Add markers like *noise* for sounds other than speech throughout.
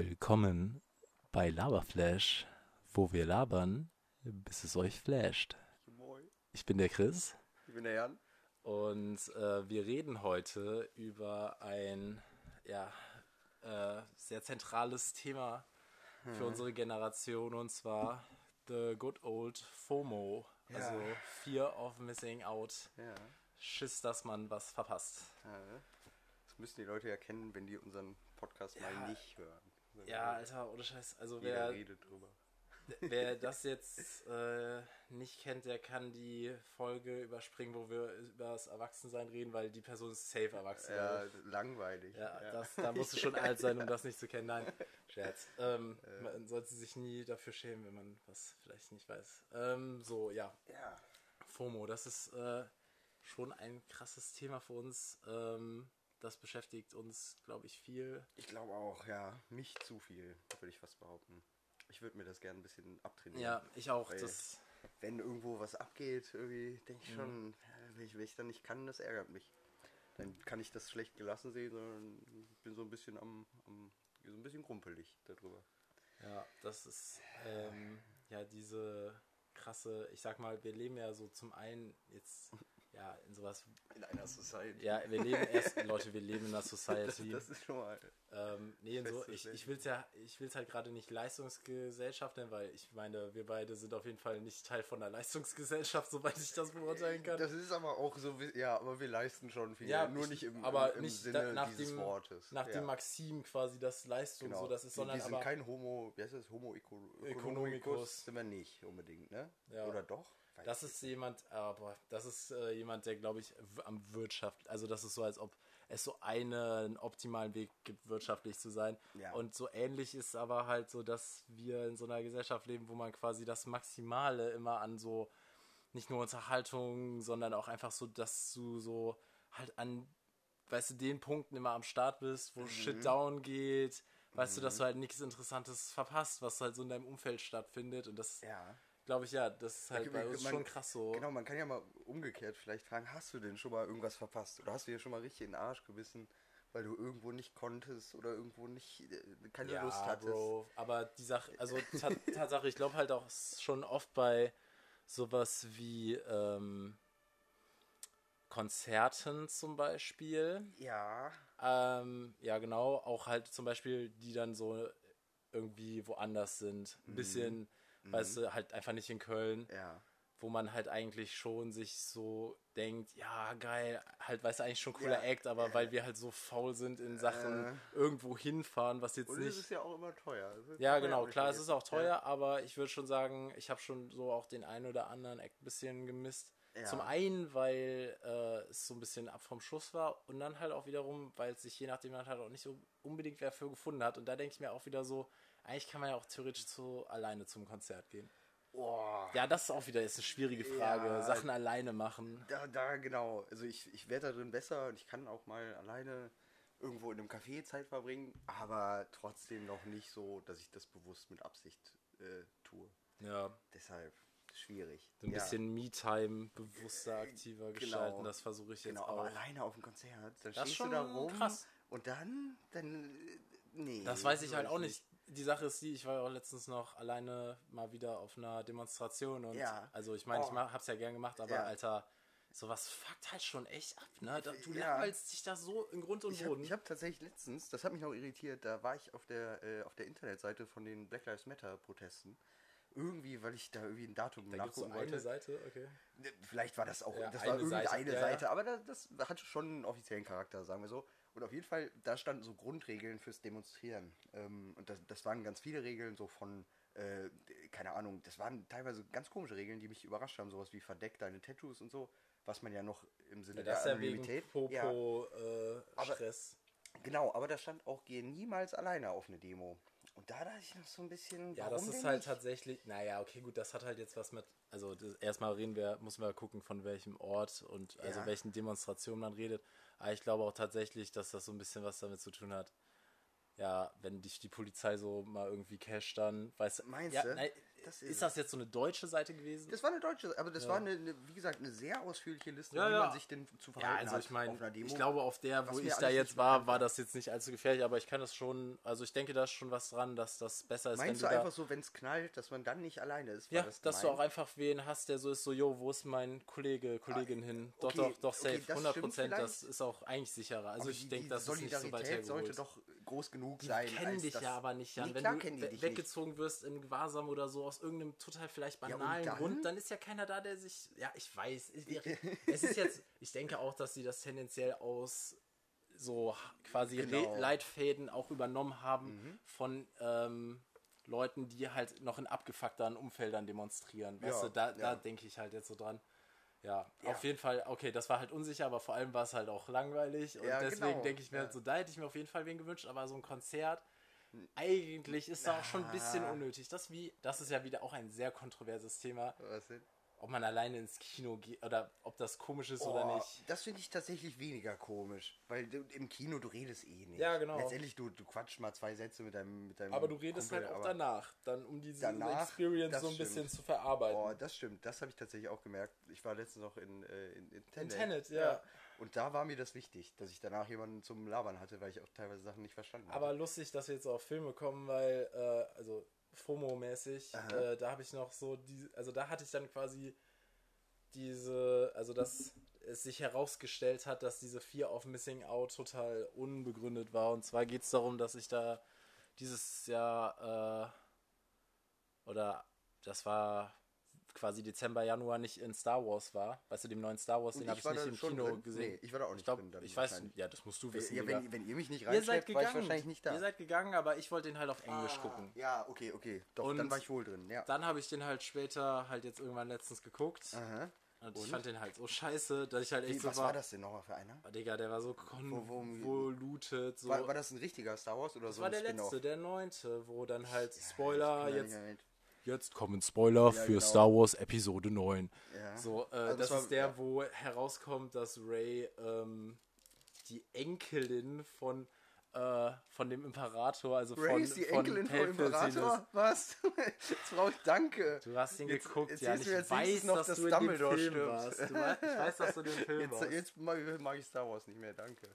Willkommen bei Laberflash, wo wir labern, bis es euch flasht. Ich bin der Chris Ich bin der Jan. und äh, wir reden heute über ein ja, äh, sehr zentrales Thema für Mhm. unsere Generation und zwar the good old FOMO, Ja. also Fear of Missing Out. Ja. Schiss, dass man was verpasst. Das müssen die Leute ja kennen, wenn die unseren Podcast Ja. mal nicht hören. Ja, Alter, ohne Scheiß. Also wer, redet drüber. *laughs* Wer das jetzt äh, nicht kennt, der kann die Folge überspringen, wo wir über das Erwachsensein reden, weil die Person ist safe erwachsen. Ja, langweilig. ich. ja, Das, da musst du schon *laughs* alt sein, um das nicht zu kennen. Nein, Scherz. Ähm, man sollte sich nie dafür schämen, wenn man was vielleicht nicht weiß. Ähm, so, ja. ja. FOMO, das ist äh, schon ein krasses Thema für uns. Ähm, das beschäftigt uns, glaube ich, viel. Ich glaube auch, ja. Mich zu viel, würde ich fast behaupten. Ich würde mir das gerne ein bisschen abtrainieren. Ja, ich auch. Das, Wenn irgendwo was abgeht, irgendwie denke Mhm. ich schon, ja, wenn, ich, wenn ich dann nicht kann, das ärgert mich. Dann kann ich das schlecht gelassen sehen, sondern bin so ein bisschen am, am so ein bisschen grumpelig darüber. Ja, das ist ähm, ja diese krasse, ich sag mal, wir leben ja so zum einen jetzt ja in sowas, In einer Society. ja, wir leben *laughs* erst, Leute, wir leben in einer das, Society. das ist schon mal. ähm, nee, so, ich, ich will es ja, ich will halt gerade nicht Leistungsgesellschaft nennen, weil ich meine, wir beide sind auf jeden Fall nicht Teil von einer Leistungsgesellschaft, *laughs* soweit ich das beurteilen kann. Das ist aber auch so, ja, aber wir leisten schon viel. Ja, nur ich- nicht im, aber im, im nicht Sinne nach dieses dem- Wortes. Nach ja. dem Maxim quasi das Leistung genau. so, das ist, sondern wir sind aber kein Homo, wie heißt das, Homo. Economicus sind wir nicht unbedingt, ne? Ja. Oder doch? Weiß Das ist jemand, aber das ist äh, jemand, der glaube ich am Wirtschaft, also das ist so, als ob es so einen optimalen Weg gibt, wirtschaftlich zu sein. Ja. Und so ähnlich ist aber halt so, dass wir in so einer Gesellschaft leben, wo man quasi das Maximale immer an so nicht nur Unterhaltung, sondern auch einfach so, dass du so halt an, weißt du, den Punkten immer am Start bist, wo Mhm. Shit down geht. Weißt du, dass du halt nichts Interessantes verpasst, was halt so in deinem Umfeld stattfindet. Und das Ja. Glaube ich, ja, das ist halt bei uns Man- schon krass so. Genau, man kann ja mal umgekehrt vielleicht fragen, hast du denn schon mal irgendwas verpasst? Oder hast du dir schon mal richtig in den Arsch gebissen, weil du irgendwo nicht konntest oder irgendwo nicht äh, keine ja, Lust hattest? Bro. Aber die Sache, also ta *laughs* Tatsache, ich glaube halt auch schon oft bei sowas wie ähm, Konzerten zum Beispiel. Ja, Ähm, ja, genau, auch halt zum Beispiel, die dann so irgendwie woanders sind. Ein bisschen, weißt du, halt einfach nicht in Köln, ja. wo man halt eigentlich schon sich so denkt, ja, geil, halt, weißt du, eigentlich schon cooler Ja. Act, aber weil wir halt so faul sind in Sachen Äh. irgendwo hinfahren, was jetzt Und es nicht. ist ja auch immer teuer. Ja, genau, auch klar, es ist auch vergessen. teuer, aber ich würde schon sagen, ich habe schon so auch den einen oder anderen Act ein bisschen gemisst. Ja. Zum einen, weil äh, es so ein bisschen ab vom Schuss war und dann halt auch wiederum, weil es sich je nachdem halt auch nicht so unbedingt wer für gefunden hat. Und da denke ich mir auch wieder so, eigentlich kann man ja auch theoretisch so alleine zum Konzert gehen. Boah. Ja, das ist auch wieder ist eine schwierige Frage. Ja. Sachen alleine machen. Da, da, genau. Also ich, ich werde da drin besser und ich kann auch mal alleine irgendwo in einem Café Zeit verbringen, aber trotzdem noch nicht so, dass ich das bewusst mit Absicht äh, tue. Ja, Deshalb schwierig. so ein Ja, bisschen Me-Time bewusster, aktiver gestalten, das versuche ich jetzt Genau, auch. aber alleine auf dem Konzert, dann Das stehst schon du da rum krass. und dann, dann, äh, nee. Das weiß ich halt auch nicht. Die Sache ist die, ich war ja auch letztens noch alleine mal wieder auf einer Demonstration und Ja. also ich meine, ich Oh. mach, hab's ja gern gemacht, aber Ja. Alter, sowas fuckt halt schon echt ab, ne? Da, du Ja. langweilst dich da so in Grund und Ich habe Boden. hab tatsächlich letztens, das hat mich noch irritiert, da war ich auf der, äh, auf der Internetseite von den Black Lives Matter Protesten. Irgendwie, weil ich da irgendwie ein Datum da gibt's so nachgucken eine wollte. Seite, okay. Vielleicht war das auch, Ja, das eine war irgendeine Seite, ja, Seite, ja. aber das, das hatte schon einen offiziellen Charakter, sagen wir so. Und auf jeden Fall, da standen so Grundregeln fürs Demonstrieren. Ähm, und das, das waren ganz viele Regeln, so von, äh, keine Ahnung, das waren teilweise ganz komische Regeln, die mich überrascht haben, sowas wie verdeck deine Tattoos und so, was man ja noch im Sinne Ja, das der ja wegen Anonymität. Popo äh, Aber- Stress. Genau, aber da stand auch, geh niemals alleine auf eine Demo. Und da dachte ich noch so ein bisschen, Ja, das ist halt nicht? tatsächlich, naja, okay, gut, das hat halt jetzt was mit, also das, erstmal reden wir, müssen wir gucken, von welchem Ort und also Ja. welchen Demonstrationen man redet. Aber ich glaube auch tatsächlich, dass das so ein bisschen was damit zu tun hat. ja, wenn dich die Polizei so mal irgendwie casht, dann weißt du. Meinst ja, du? Nein, Das ist, ist das jetzt so eine deutsche Seite gewesen? Das war eine deutsche, aber das war eine, eine, wie gesagt, eine sehr ausführliche Liste, Ja, wie ja. man sich denn zu ja, verhalten also hat ich einer Demo. ich glaube, auf der, wo ich da jetzt war, war das jetzt nicht allzu gefährlich, aber ich kann das schon, also ich denke, da ist schon was dran, dass das besser ist, Meinst du einfach so, wenn es knallt, dass man dann nicht alleine ist? Ja, das dass du auch einfach wen hast, der so ist, so, jo, wo ist mein Kollege, Kollegin hin? Doch, Ah, okay, doch, doch, okay, safe, das 100 stimmt Prozent, das ist auch eigentlich sicherer. Also Aber ich denke, das ist nicht so weit Solidarität sollte hergeholt. doch groß genug Die sein. kennen als dich ja aber nicht, Jan. Nee, Wenn klar du kennen die we- dich weggezogen wirst in Gewahrsam oder so aus irgendeinem total vielleicht banalen dann? Grund, dann ist ja keiner da, der sich. Ja, ich weiß. Ich, es ist jetzt. *laughs* Ich denke auch, dass sie das tendenziell aus so quasi Genau. Leitfäden auch übernommen haben von ähm, Leuten, die halt noch in abgefuckteren Umfeldern demonstrieren. Weißt Ja, du, da, da ja. denke ich halt jetzt so dran. Ja, Ja. auf jeden Fall, okay, das war halt unsicher, aber vor allem war es halt auch langweilig. Und Ja, deswegen genau, denke ich mir ja. so, da hätte ich mir auf jeden Fall wen gewünscht, aber so ein Konzert, eigentlich ist da auch schon ein bisschen unnötig. Das, wie, das ist ja wieder auch ein sehr kontroverses Thema, Was denn? Ob man alleine ins Kino geht oder ob das komisch ist oder Oh, nicht. Das finde ich tatsächlich weniger komisch, weil du, im Kino du redest eh nicht. Ja, genau. Letztendlich du, du quatschst mal zwei Sätze mit deinem mit deinem Aber du redest Kumpel, halt auch aber- danach, dann um diese Danach, Experience so ein stimmt. bisschen zu verarbeiten. Oh, das stimmt. Das habe ich tatsächlich auch gemerkt. Ich war letztens noch in, äh, in, in Tenet. Tenet, ja. Und da war mir das wichtig, dass ich danach jemanden zum Labern hatte, weil ich auch teilweise Sachen nicht verstanden Aber habe. lustig, dass wir jetzt auf Filme kommen, weil, äh, also FOMO-mäßig, äh, da habe ich noch so, die, also da hatte ich dann quasi diese, also dass es sich herausgestellt hat, dass diese Fear of Missing Out total unbegründet war. Und zwar geht es darum, dass ich da dieses Jahr, äh, oder das war quasi Dezember, Januar nicht in Star Wars war. Weißt du, dem neuen Star Wars, den habe ich war nicht da im Kino drin? gesehen. Nee, ich war da auch nicht ich glaub, drin. Ich weiß, ja, das musst du wissen. ja, wenn, wenn ihr mich nicht reinschleppt, war ich wahrscheinlich nicht da. Ihr seid gegangen, aber ich wollte den halt auf Englisch Ah, gucken. Ja, okay, okay. Doch, Und dann war ich wohl drin, ja. Dann habe ich den halt später halt jetzt irgendwann letztens geguckt. Aha. Und ich fand den halt so scheiße, dass ich halt echt Wie, so was war. war das denn nochmal für einer? Oh, Digga, der war so konvoluted. So. War, war das ein richtiger Star Wars oder das so war ein der letzte, der neunte, wo dann halt Ja, Spoiler ich jetzt. Jetzt kommen Spoiler Ja, für genau. Star Wars Episode 9. Ja. So, äh, Also das das war- ist der, wo herauskommt, dass Ray ähm, die Enkelin von, äh, von dem Imperator, also Ray von, ist die von Enkelin vom. Imperator? Was? *laughs* Jetzt brauche ich Danke. Du hast ihn Jetzt- geguckt, jetzt ja. Ich jetzt weiß, noch, dass dass du in Dumbledore dem Film stirbt. warst. Du ich weiß, dass du in dem *laughs* Film Jetzt, warst. jetzt mag, mag ich Star Wars nicht mehr, danke.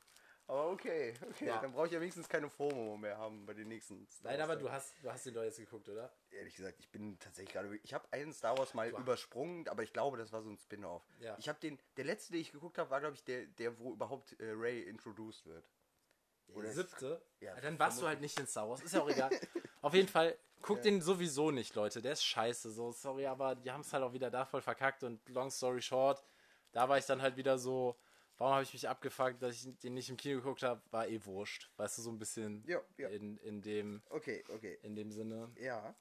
Aber okay, okay. Ja. Dann brauche ich ja wenigstens keine FOMO mehr haben bei den nächsten Star Nein, Wars aber du hast, du hast ihn doch jetzt geguckt, oder? Ehrlich gesagt, ich bin tatsächlich gerade. Ich habe einen Star Wars mal Du- übersprungen, aber ich glaube, das war so ein Spin-off. Ja. Ich habe den. Der letzte, den ich geguckt habe, war, glaube ich, der, der, wo überhaupt äh, Ray introduced wird. Der Oder- siebte? Ja, Ja, dann warst du halt nicht in Star Wars. Ist ja auch egal. *laughs* Auf jeden Fall, guckt den sowieso nicht, Leute. Der ist scheiße. So, sorry, aber die haben es halt auch wieder da voll verkackt. Und long story short, da war ich dann halt wieder so, warum habe ich mich abgefuckt, dass ich den nicht im Kino geguckt habe, war eh wurscht. Weißt du, so ein bisschen Ja, ja. In, in, dem, Okay, okay. in dem Sinne. Ja,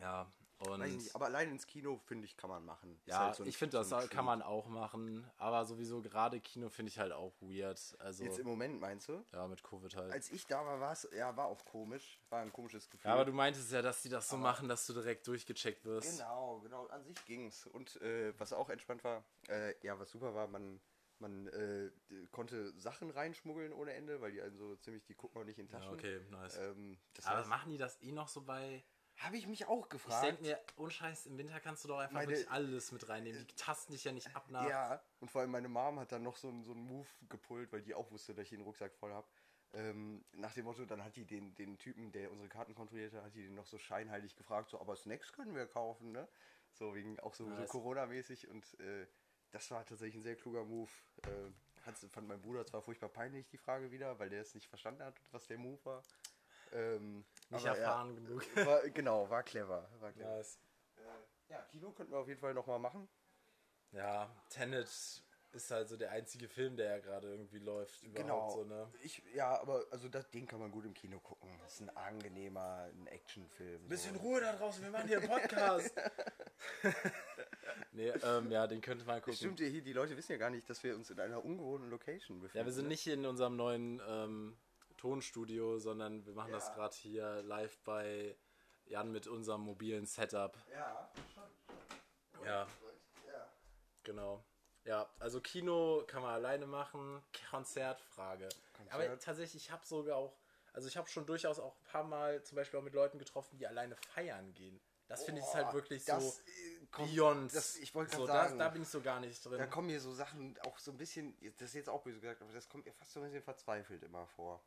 Ja, und nicht. Aber allein ins Kino, finde ich, kann man machen. Ja, halt so ein- ich finde, das so kann man auch machen. Aber sowieso gerade Kino finde ich halt auch weird. Also, Jetzt im Moment meinst du? ja, mit Covid halt. Als ich da war, war es, ja, war auch komisch. War ein komisches Gefühl. Ja, aber du meintest ja, dass die das so machen, dass du direkt durchgecheckt wirst. Genau, genau, an sich ging's. Und äh, was auch entspannt war, äh, ja, was super war, man, man äh, konnte Sachen reinschmuggeln ohne Ende, weil die einen so ziemlich, die gucken auch nicht in Ja, Taschen. okay, nice. Ähm, das Aber heißt, machen die das eh noch so bei. habe ich mich auch Ich gefragt. denke mir, ohne Scheiß, im Winter kannst du doch einfach Meine- wirklich alles mit reinnehmen. Die tasten dich ja nicht ab nach. Ja, und vor allem meine Mom hat dann noch so einen so einen Move gepult, weil die auch wusste, dass ich den Rucksack voll habe. Ähm, nach dem Motto, dann hat die den, den Typen, der unsere Karten kontrollierte, hat die den noch so scheinheilig gefragt, so, aber Snacks können wir kaufen, ne? So wegen auch so, so Nice. Corona-mäßig und äh, das war tatsächlich ein sehr kluger Move. Äh, hat's- fand mein Bruder zwar furchtbar peinlich, die Frage wieder, weil der es nicht verstanden hat, was der Move war. Ähm, Nicht erfahren genug. *laughs* war, genau, war clever. War clever. Nice. Ja, Kino könnten wir auf jeden Fall nochmal machen. Ja, Tenet ist halt so der einzige Film, der ja gerade irgendwie läuft. Überhaupt Genau. so, ne? Ich, ja, aber also das, den kann man gut im Kino gucken. Das ist ein angenehmer ein Actionfilm. Bisschen so. Ruhe da draußen, wir machen hier einen Podcast. *laughs* nee, ähm, ja, den könnte man gucken. Stimmt hier, die Leute wissen ja gar nicht, dass wir uns in einer ungewohnten Location befinden. Ja, wir sind nicht in unserem neuen ähm, Tonstudio, sondern wir machen das Ja. gerade hier live bei Jan mit unserem mobilen Setup. Ja, schon. Ja, Ja. genau. Ja, also Kino kann man alleine machen, Konzert, Frage. Konzert. Aber tatsächlich, ich habe sogar auch, Also ich habe schon durchaus auch ein paar Mal zum Beispiel auch mit Leuten getroffen, die alleine feiern gehen. Das finde ich halt wirklich das, so äh, kommt- beyond. das- ich wollte so, gerade da, sagen. da bin ich so gar nicht drin. Da kommen mir so Sachen auch so ein bisschen, das ist jetzt auch böse gesagt, aber das kommt mir fast so ein bisschen verzweifelt immer vor.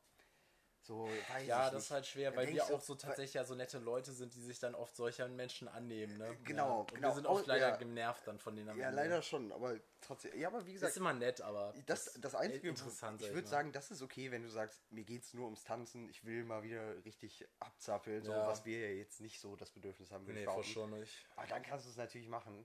So, ja, das ist halt schwer, weil wir so, auch so tatsächlich ja so nette Leute sind, die sich dann oft solchen Menschen annehmen, ne? Genau, ja. Und genau. Wir sind oft leider ja. genervt dann von denen Ja, Ende. leider schon, aber trotzdem. Ja, aber wie Das gesagt, ist immer nett, aber das, das Einzige, interessant. ich würde sagen, das ist okay, wenn du sagst, mir geht's nur ums Tanzen, ich will mal wieder richtig abzappeln, so Ja. was wir ja jetzt nicht so das Bedürfnis haben. Nee, schon nicht. Aber dann kannst du es natürlich machen.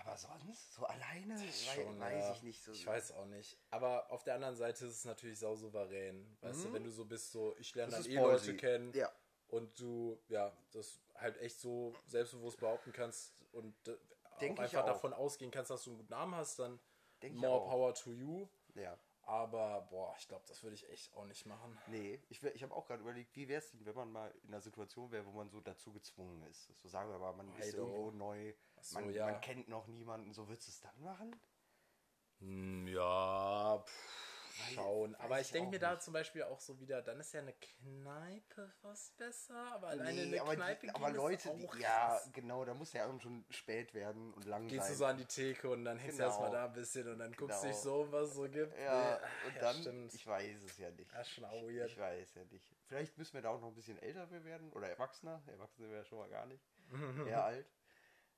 Aber sonst, so alleine, Schon, weiß ja. ich nicht. So, Ich weiß auch nicht. Aber auf der anderen Seite ist es natürlich sau souverän. Weißt du, wenn du so bist, so, ich lerne Mhm. Dann eh. Leute kennen Ja. und du, ja, das halt echt so selbstbewusst behaupten kannst und äh, Denk auch einfach auch. davon ausgehen kannst, dass du einen guten Namen hast, dann Denk more power to you. Ja. Aber, boah, ich glaube, das würde ich echt auch nicht machen. Nee, ich, ich habe auch gerade überlegt, wie wäre es denn, wenn man mal in einer Situation wäre, wo man so dazu gezwungen ist. So sagen wir mal, man ist Heido. irgendwo neu, so, man, ja. man kennt noch niemanden, so würdest du es dann machen? Hm, Ja, pff, schauen. weiß Aber ich ich denke mir da zum Beispiel auch so wieder, dann ist ja eine Kneipe was besser, aber alleine Nee, eine aber, Kneipe die, aber Leute, auch die, ja, genau, da muss ja schon spät werden und lang Gehst sein. du so an die Theke und dann hängst Genau. du erstmal da ein bisschen und dann guckst du Genau. dich so, was es so gibt. ja, Nee, und ja, dann, stimmt. ich weiß es ja nicht. Ja, auch weird. Ich weiß ja nicht. Vielleicht müssen wir da auch noch ein bisschen älter werden oder erwachsener. Erwachsene wäre schon mal gar nicht. *laughs* Eher alt.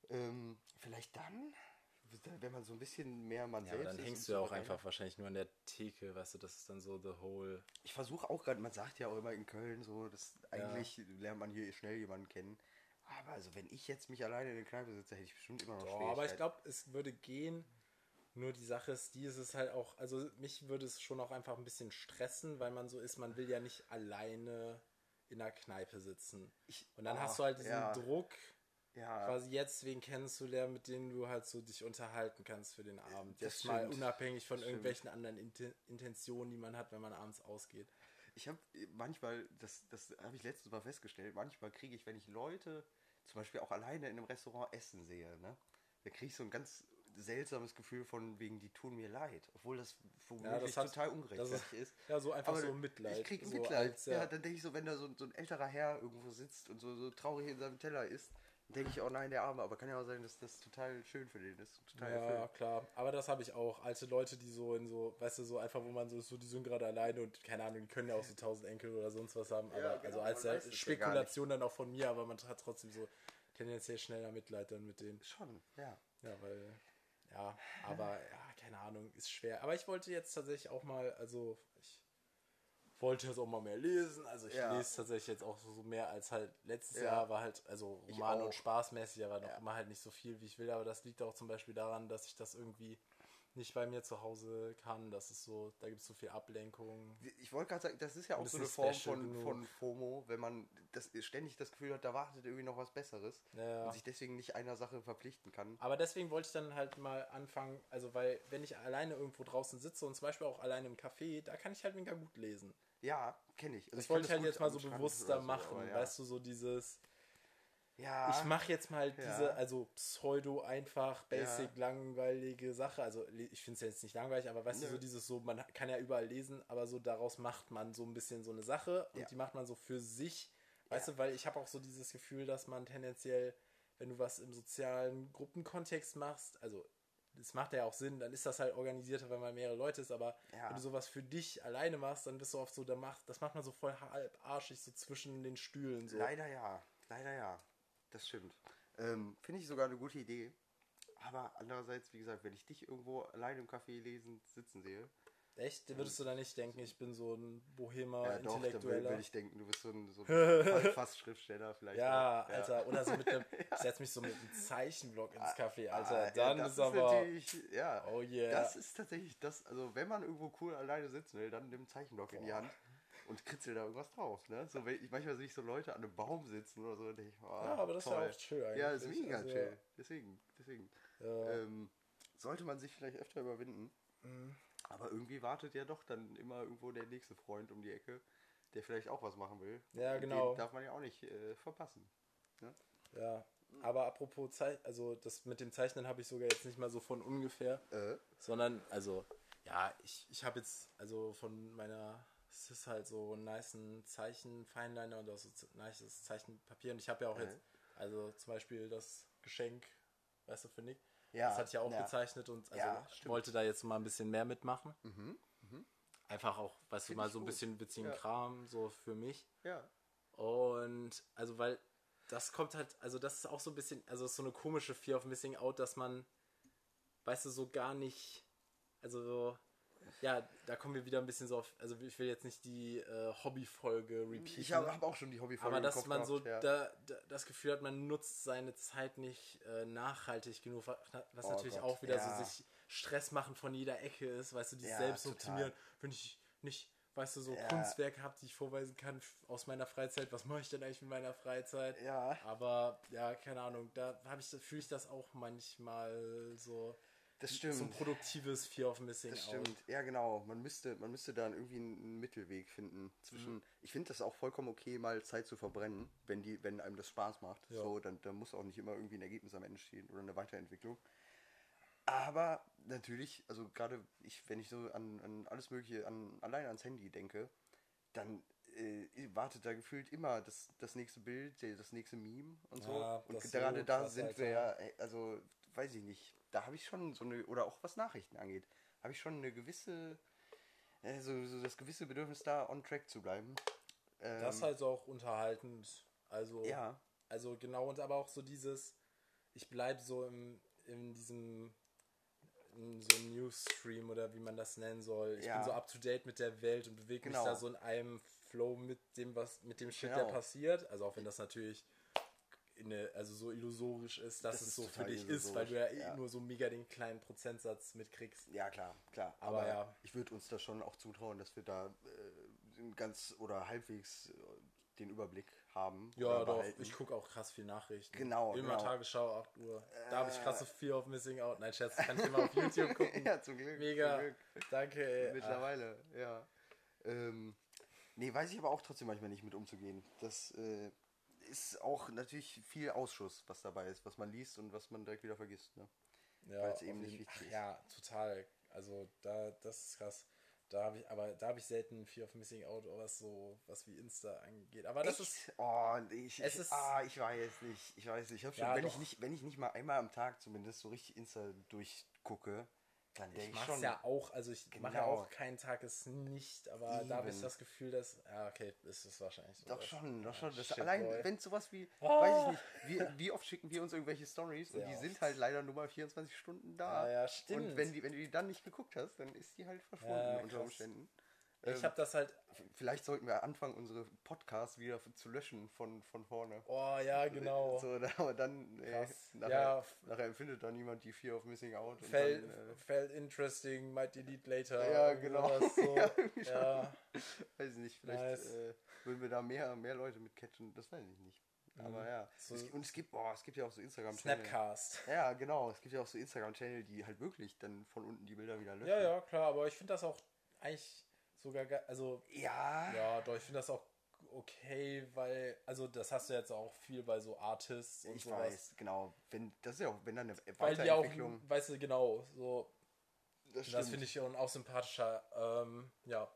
Ähm, vielleicht dann, wenn man so ein bisschen mehr man Ja, selbst dann ist hängst du ja auch souveräner. einfach wahrscheinlich nur an der Theke, weißt du, das ist dann so the whole. Ich versuche auch gerade, man sagt ja auch immer in Köln so, dass eigentlich lernt man hier schnell jemanden kennen. Aber also wenn ich jetzt mich alleine in der Kneipe sitze, hätte ich bestimmt immer noch Boah, aber ich glaube, es würde gehen. Nur die Sache ist, die ist es halt auch, also mich würde es schon auch einfach ein bisschen stressen, weil man so ist, man will ja nicht alleine in der Kneipe sitzen. Ich- Und dann oh, hast du halt diesen ja. Druck, Ja, quasi jetzt wen kennenzulernen, mit denen du halt so dich unterhalten kannst für den Abend. Das mal stimmt. unabhängig von Das stimmt. irgendwelchen anderen Inten Intentionen, die man hat, wenn man abends ausgeht. Ich habe manchmal, das, das habe ich letztens mal festgestellt, manchmal kriege ich, wenn ich Leute zum Beispiel auch alleine in einem Restaurant essen sehe, ne, da kriege ich so ein ganz seltsames Gefühl von wegen, die tun mir leid, obwohl das womöglich hat- total ungerechtfertigt ist- ist. ja, so einfach Aber so Mitleid, Ich kriege so Mitleid. als, ja. ja. dann denke ich so, wenn da so, so ein älterer Herr irgendwo sitzt und so, so traurig in seinem Teller ist, denke ich, oh nein, der Arme, aber kann ja auch sein, dass das total schön für den ist. Total Ja, erfüllend. klar. Aber das habe ich auch. Alte Leute, die so in so, weißt du, so einfach, wo man so ist, so, die sind gerade alleine und keine Ahnung, die können ja auch so tausend Enkel oder sonst was haben. Aber Ja, also genau, als es ja Spekulation dann auch von mir, aber man hat trotzdem so tendenziell schneller Mitleid dann mit denen. Schon, ja. Ja, weil, ja, aber ja, keine Ahnung, ist schwer. Aber ich wollte jetzt tatsächlich auch mal, also ich wollte jetzt auch mal mehr lesen. Also ich Ja. lese tatsächlich jetzt auch so mehr als halt letztes Ja. Jahr war halt, also Roman und spaßmäßig, aber noch Ja. immer halt nicht so viel, wie ich will. Aber das liegt auch zum Beispiel daran, dass ich das irgendwie nicht bei mir zu Hause kann. Das ist so, da gibt es so viel Ablenkung. Ich wollte gerade sagen, das ist ja auch so eine Form von, genug. von FOMO, wenn man das ständig das Gefühl hat, da wartet irgendwie noch was Besseres Ja. und sich deswegen nicht einer Sache verpflichten kann. Aber deswegen wollte ich dann halt mal anfangen, also weil, wenn ich alleine irgendwo draußen sitze und zum Beispiel auch alleine im Café, da kann ich halt mega gut lesen. Ja, kenne ich. Also kann wollte ich halt jetzt mal so bewusster so, machen, ja. weißt du, so dieses, Ja, ich mache jetzt mal Ja. diese, also pseudo einfach, basic, Ja. langweilige Sache, also ich finde es jetzt nicht langweilig, aber weißt du, Nö. so dieses so, man kann ja überall lesen, aber so daraus macht man so ein bisschen so eine Sache und die macht man so für sich, weißt du, weil ich habe auch so dieses Gefühl, dass man tendenziell, wenn du was im sozialen Gruppenkontext machst, also das macht ja auch Sinn, dann ist das halt organisierter, wenn man mehrere Leute ist, aber Ja. wenn du sowas für dich alleine machst, dann bist du oft so, da macht, das macht man so voll halb arschig, so zwischen den Stühlen so. leider ja, leider ja. Das stimmt. Ähm, Finde ich sogar eine gute Idee. Aber andererseits, wie gesagt, wenn ich dich irgendwo allein im Café lesen, sitzen sehe, Echt? Würdest du da nicht denken, ich bin so ein Bohemer, ja, doch, würde Intellektueller? würd ich denken, du bist so ein, so ein *laughs* fast Schriftsteller vielleicht. ja, auch. Alter, oder so mit einem, *laughs* ich setz mich so mit einem Zeichenblock ins Café, Alter, Ah, ja, dann das ist aber, ja, oh yeah. das ist tatsächlich das, also wenn man irgendwo cool alleine sitzen will, dann nimm Zeichenblock in die Hand und kritzel da irgendwas drauf, ne? So, wenn ich, manchmal sehe ich so Leute an einem Baum sitzen oder so, und denke ich, oh, ja, aber das ist ja toll. auch chill eigentlich. Ja, ist mega Also, chill. Deswegen, deswegen. Ja. Ähm, sollte man sich vielleicht öfter überwinden. Mhm. Aber irgendwie wartet ja doch dann immer irgendwo der nächste Freund um die Ecke, der vielleicht auch was machen will. Ja, genau. Den darf man ja auch nicht äh, verpassen. Ja, aber apropos Zeichnen, also das mit dem Zeichnen habe ich sogar jetzt nicht mal so von ungefähr, Äh, sondern, also, ja, ich, ich habe jetzt, also von meiner es ist halt so ein nice Zeichen, Feinliner und auch so z- nices Zeichenpapier. Und ich habe ja auch Mhm. jetzt, also zum Beispiel das Geschenk, weißt du, für Nick. Ja, das hatte ich ja auch ja. gezeichnet und also Ja. Mhm, wollte da jetzt mal ein bisschen mehr mitmachen. Einfach auch, weißt du, Find mal ich so ein bisschen witzigen. Kram, so für mich. Ja. Und also weil das kommt halt, also das ist auch so ein bisschen, also ist so eine komische Fear of Missing Out, dass man, weißt du, so gar nicht, also so, ja, da kommen wir wieder ein bisschen so auf, also ich will jetzt nicht die äh, Hobbyfolge repeaten. Ich habe hab auch schon die Hobbyfolge aber dass man so gehabt, ja. da, da, das Gefühl hat, man nutzt seine Zeit nicht äh, nachhaltig genug, was Oh natürlich Gott, auch wieder ja. so sich Stress machen von jeder Ecke ist, weißt du, die Ja, selbst total. optimieren, wenn ich nicht, weißt du, so. Kunstwerke habe, die ich vorweisen kann aus meiner Freizeit, was mache ich denn eigentlich mit meiner Freizeit? Ja. Aber ja, keine Ahnung, da habe ich fühle ich das auch manchmal so Das stimmt. so ein produktives Fear of Missing Das Out. stimmt, ja genau. Man müsste, man müsste da irgendwie einen Mittelweg finden zwischen. Mhm. Ich finde das auch vollkommen okay, mal Zeit zu verbrennen, wenn die, wenn einem das Spaß macht. Ja. So, dann, dann muss auch nicht immer irgendwie ein Ergebnis am Ende stehen oder eine Weiterentwicklung. Aber natürlich, also gerade ich, wenn ich so an, an alles Mögliche, an allein ans Handy denke, dann äh, wartet da gefühlt immer das, das nächste Bild, das nächste Meme und so. Ja, und ist so gerade da sind wir ja, also weiß ich nicht, da habe ich schon so eine, oder auch was Nachrichten angeht, habe ich schon eine gewisse, äh, so, so das gewisse Bedürfnis da on track zu bleiben. Ähm, Das ist halt so auch unterhaltend. Also ja, Also genau, und aber auch so dieses, ich bleibe so im, in diesem in so einem Newsstream oder wie man das nennen soll. Ich Ja. bin so up to date mit der Welt und bewege Genau. mich da so in einem Flow mit dem, was mit dem Shit, Genau. der passiert. Also auch wenn das natürlich eine, also so illusorisch ist, dass Das es ist so für dich ist, weil du ja, eh ja. nur so mega den kleinen Prozentsatz mitkriegst. ja klar, klar. Aber Aber, ja. ich würde uns da schon auch zutrauen, dass wir da äh, ganz oder halbwegs äh, den Überblick haben. Ja, doch. Ich gucke auch krass viel Nachrichten. Genau, Immer genau. Tagesschau, 8 Uhr. Da habe ich Äh. krasse Fear of Missing Out. Nein, Scherz, kann ich immer auf YouTube gucken. *laughs* ja, zum Glück. Mega. Zum Glück. Danke, ey. Mittlerweile, ja. Ähm, nee, weiß ich aber auch trotzdem manchmal nicht mit umzugehen. Das äh, ist auch natürlich viel Ausschuss, was dabei ist, was man liest und was man direkt wieder vergisst. Ne? ja, weil's auf eben nicht wichtig ist. Ja, total. Also da, das ist krass. Da habe ich, aber da habe ich selten Fear of Missing Out, was so, was wie Insta angeht. Aber das ist, Echt? Oh, ich, Es ich, ist- ah, ich weiß nicht. Ich weiß nicht. Ich hab schon, Ja, wenn, ich doch. nicht, wenn ich nicht mal einmal am Tag zumindest so richtig Insta durchgucke, dann ich denke ich, mache schon. ja auch, also ich mache ja Genau. auch keinen Tag es nicht, aber da habe ich Eben. das Gefühl, dass, ja, okay, ist es wahrscheinlich so. Doch schon, doch schon. Das Shit, allein, wenn sowas wie, Ah. weiß ich nicht, wie, wie oft schicken wir uns irgendwelche Stories und die oft. sind halt leider nur mal 24 Stunden da. Ja, ja, stimmt. Und wenn, die, wenn du die dann nicht geguckt hast, dann ist die halt verschwunden Ja, unter. Umständen. Ich Ähm, habe das halt, Vielleicht sollten wir anfangen, unsere Podcasts wieder zu löschen von, von vorne. oh ja, *laughs* genau. So, aber dann äh, Krass. nachher, Ja, nachher empfindet da niemand die Fear of Missing Out. und Felt, dann, felt interesting, might delete later. Ja, genau. So. *laughs* Ja, ja, äh, weiß ich nicht, vielleicht Nice. äh, würden wir da mehr, mehr Leute mit catchen, das weiß ich nicht. Aber ja. Mhm. So- es, und es gibt, boah, es gibt ja auch so Instagram-Channel. Snapcast. Ja, genau. Es gibt ja auch so Instagram-Channel, die halt wirklich dann von unten die Bilder wieder löschen. Ja, ja, klar, aber ich finde das auch eigentlich sogar, also, Ja. ja, doch, ich finde das auch okay, weil, also, das hast du jetzt auch viel bei so Artists und ich sowas. weiß, genau. Wenn, das ist ja auch, wenn dann eine Weil die auch, weißt du, genau, so, das das finde ich auch sympathischer. Ähm, ja.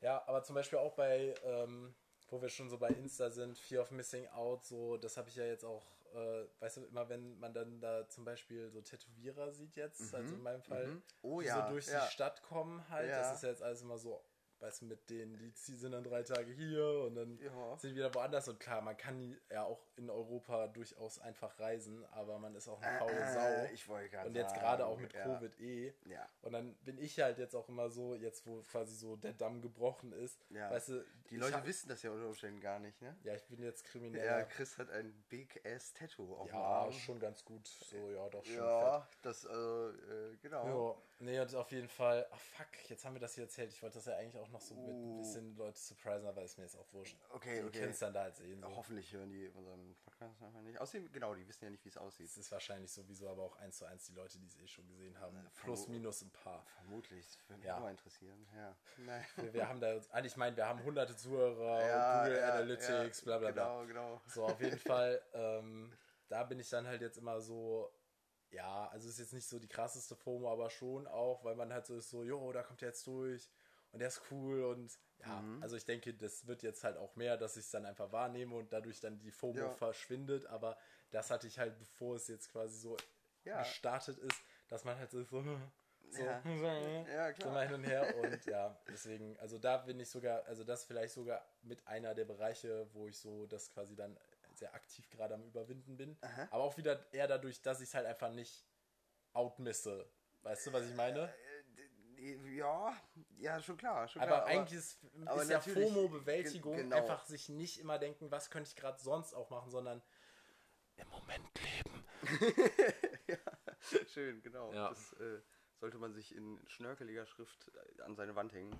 Ja, aber zum Beispiel auch bei, ähm, wo wir schon so bei Insta sind, Fear of Missing Out, so, das habe ich ja jetzt auch, äh, weißt du, immer wenn man dann da zum Beispiel so Tätowierer sieht jetzt, also in meinem Fall, mhm. Oh die ja, so durch ja. die Stadt kommen halt, Ja. das ist ja jetzt alles immer so, weißt du, mit denen, die sind dann drei Tage hier und dann Ja. sind wieder woanders und klar, man kann ja auch in Europa durchaus einfach reisen, aber man ist auch eine faule Äh, Sau. ich wollte gerade Und jetzt gerade auch mit ja. Covid eh. Ja. Und dann bin ich halt jetzt auch immer so, jetzt wo quasi so der Damm gebrochen ist, Ja. weißt du, Die Leute hab- wissen das ja unter Umständen gar nicht, ne? Ja, ich bin jetzt Ja, kriminell. Chris hat ein Big Ass Tattoo auf dem Ja, Arm. schon ganz gut. So, ja, doch schon. Ja, das, also, äh, genau. Ja, nee, und auf jeden Fall, ach fuck, jetzt haben wir das hier erzählt. Ich wollte das ja eigentlich auch noch so mit ein Uh. bisschen Leute surprisen, aber ist mir jetzt auch wurscht. Okay, Die okay. es dann da halt sehen. So. Hoffentlich hören die unseren Podcast einfach nicht. Außerdem, genau, die wissen ja nicht, wie es aussieht. Es ist wahrscheinlich sowieso aber auch eins zu eins die Leute, die es eh schon gesehen haben. Plus, vermo- minus ein paar. Vermutlich, das würde mich Ja. auch mal interessieren. Ja. Nein. Wir, wir haben da, eigentlich, ich meine, wir haben hunderte Zuhörer, Ja, Google ja, Analytics, ja, bla bla bla. Genau, genau. So, auf jeden Fall, ähm, da bin ich dann halt jetzt immer so, ja, also ist jetzt nicht so die krasseste FOMO, aber schon auch, weil man halt so ist, so, jo, da kommt er jetzt durch und der ist cool und ja, Mhm. also ich denke, das wird jetzt halt auch mehr, dass ich es dann einfach wahrnehme und dadurch dann die FOMO Ja. verschwindet, aber das hatte ich halt, bevor es jetzt quasi so Ja. gestartet ist, dass man halt so, so, *laughs* so, Ja. *laughs* Ja, so mal hin und her und ja, deswegen, also da bin ich sogar, also das vielleicht sogar mit einer der Bereiche, wo ich so das quasi dann sehr aktiv gerade am Überwinden bin, Aha. aber auch wieder eher dadurch, dass ich es halt einfach nicht outmisse. Weißt du, was ich meine? Äh, Ja, ja, schon klar. Schon Aber klar, eigentlich ist, aber ist ja FOMO-Bewältigung gen- genau. einfach sich nicht immer denken, was könnte ich gerade sonst auch machen, sondern im Moment leben. *laughs* Schön, genau. Ja. Das äh, sollte man sich in schnörkeliger Schrift äh, an seine Wand hängen.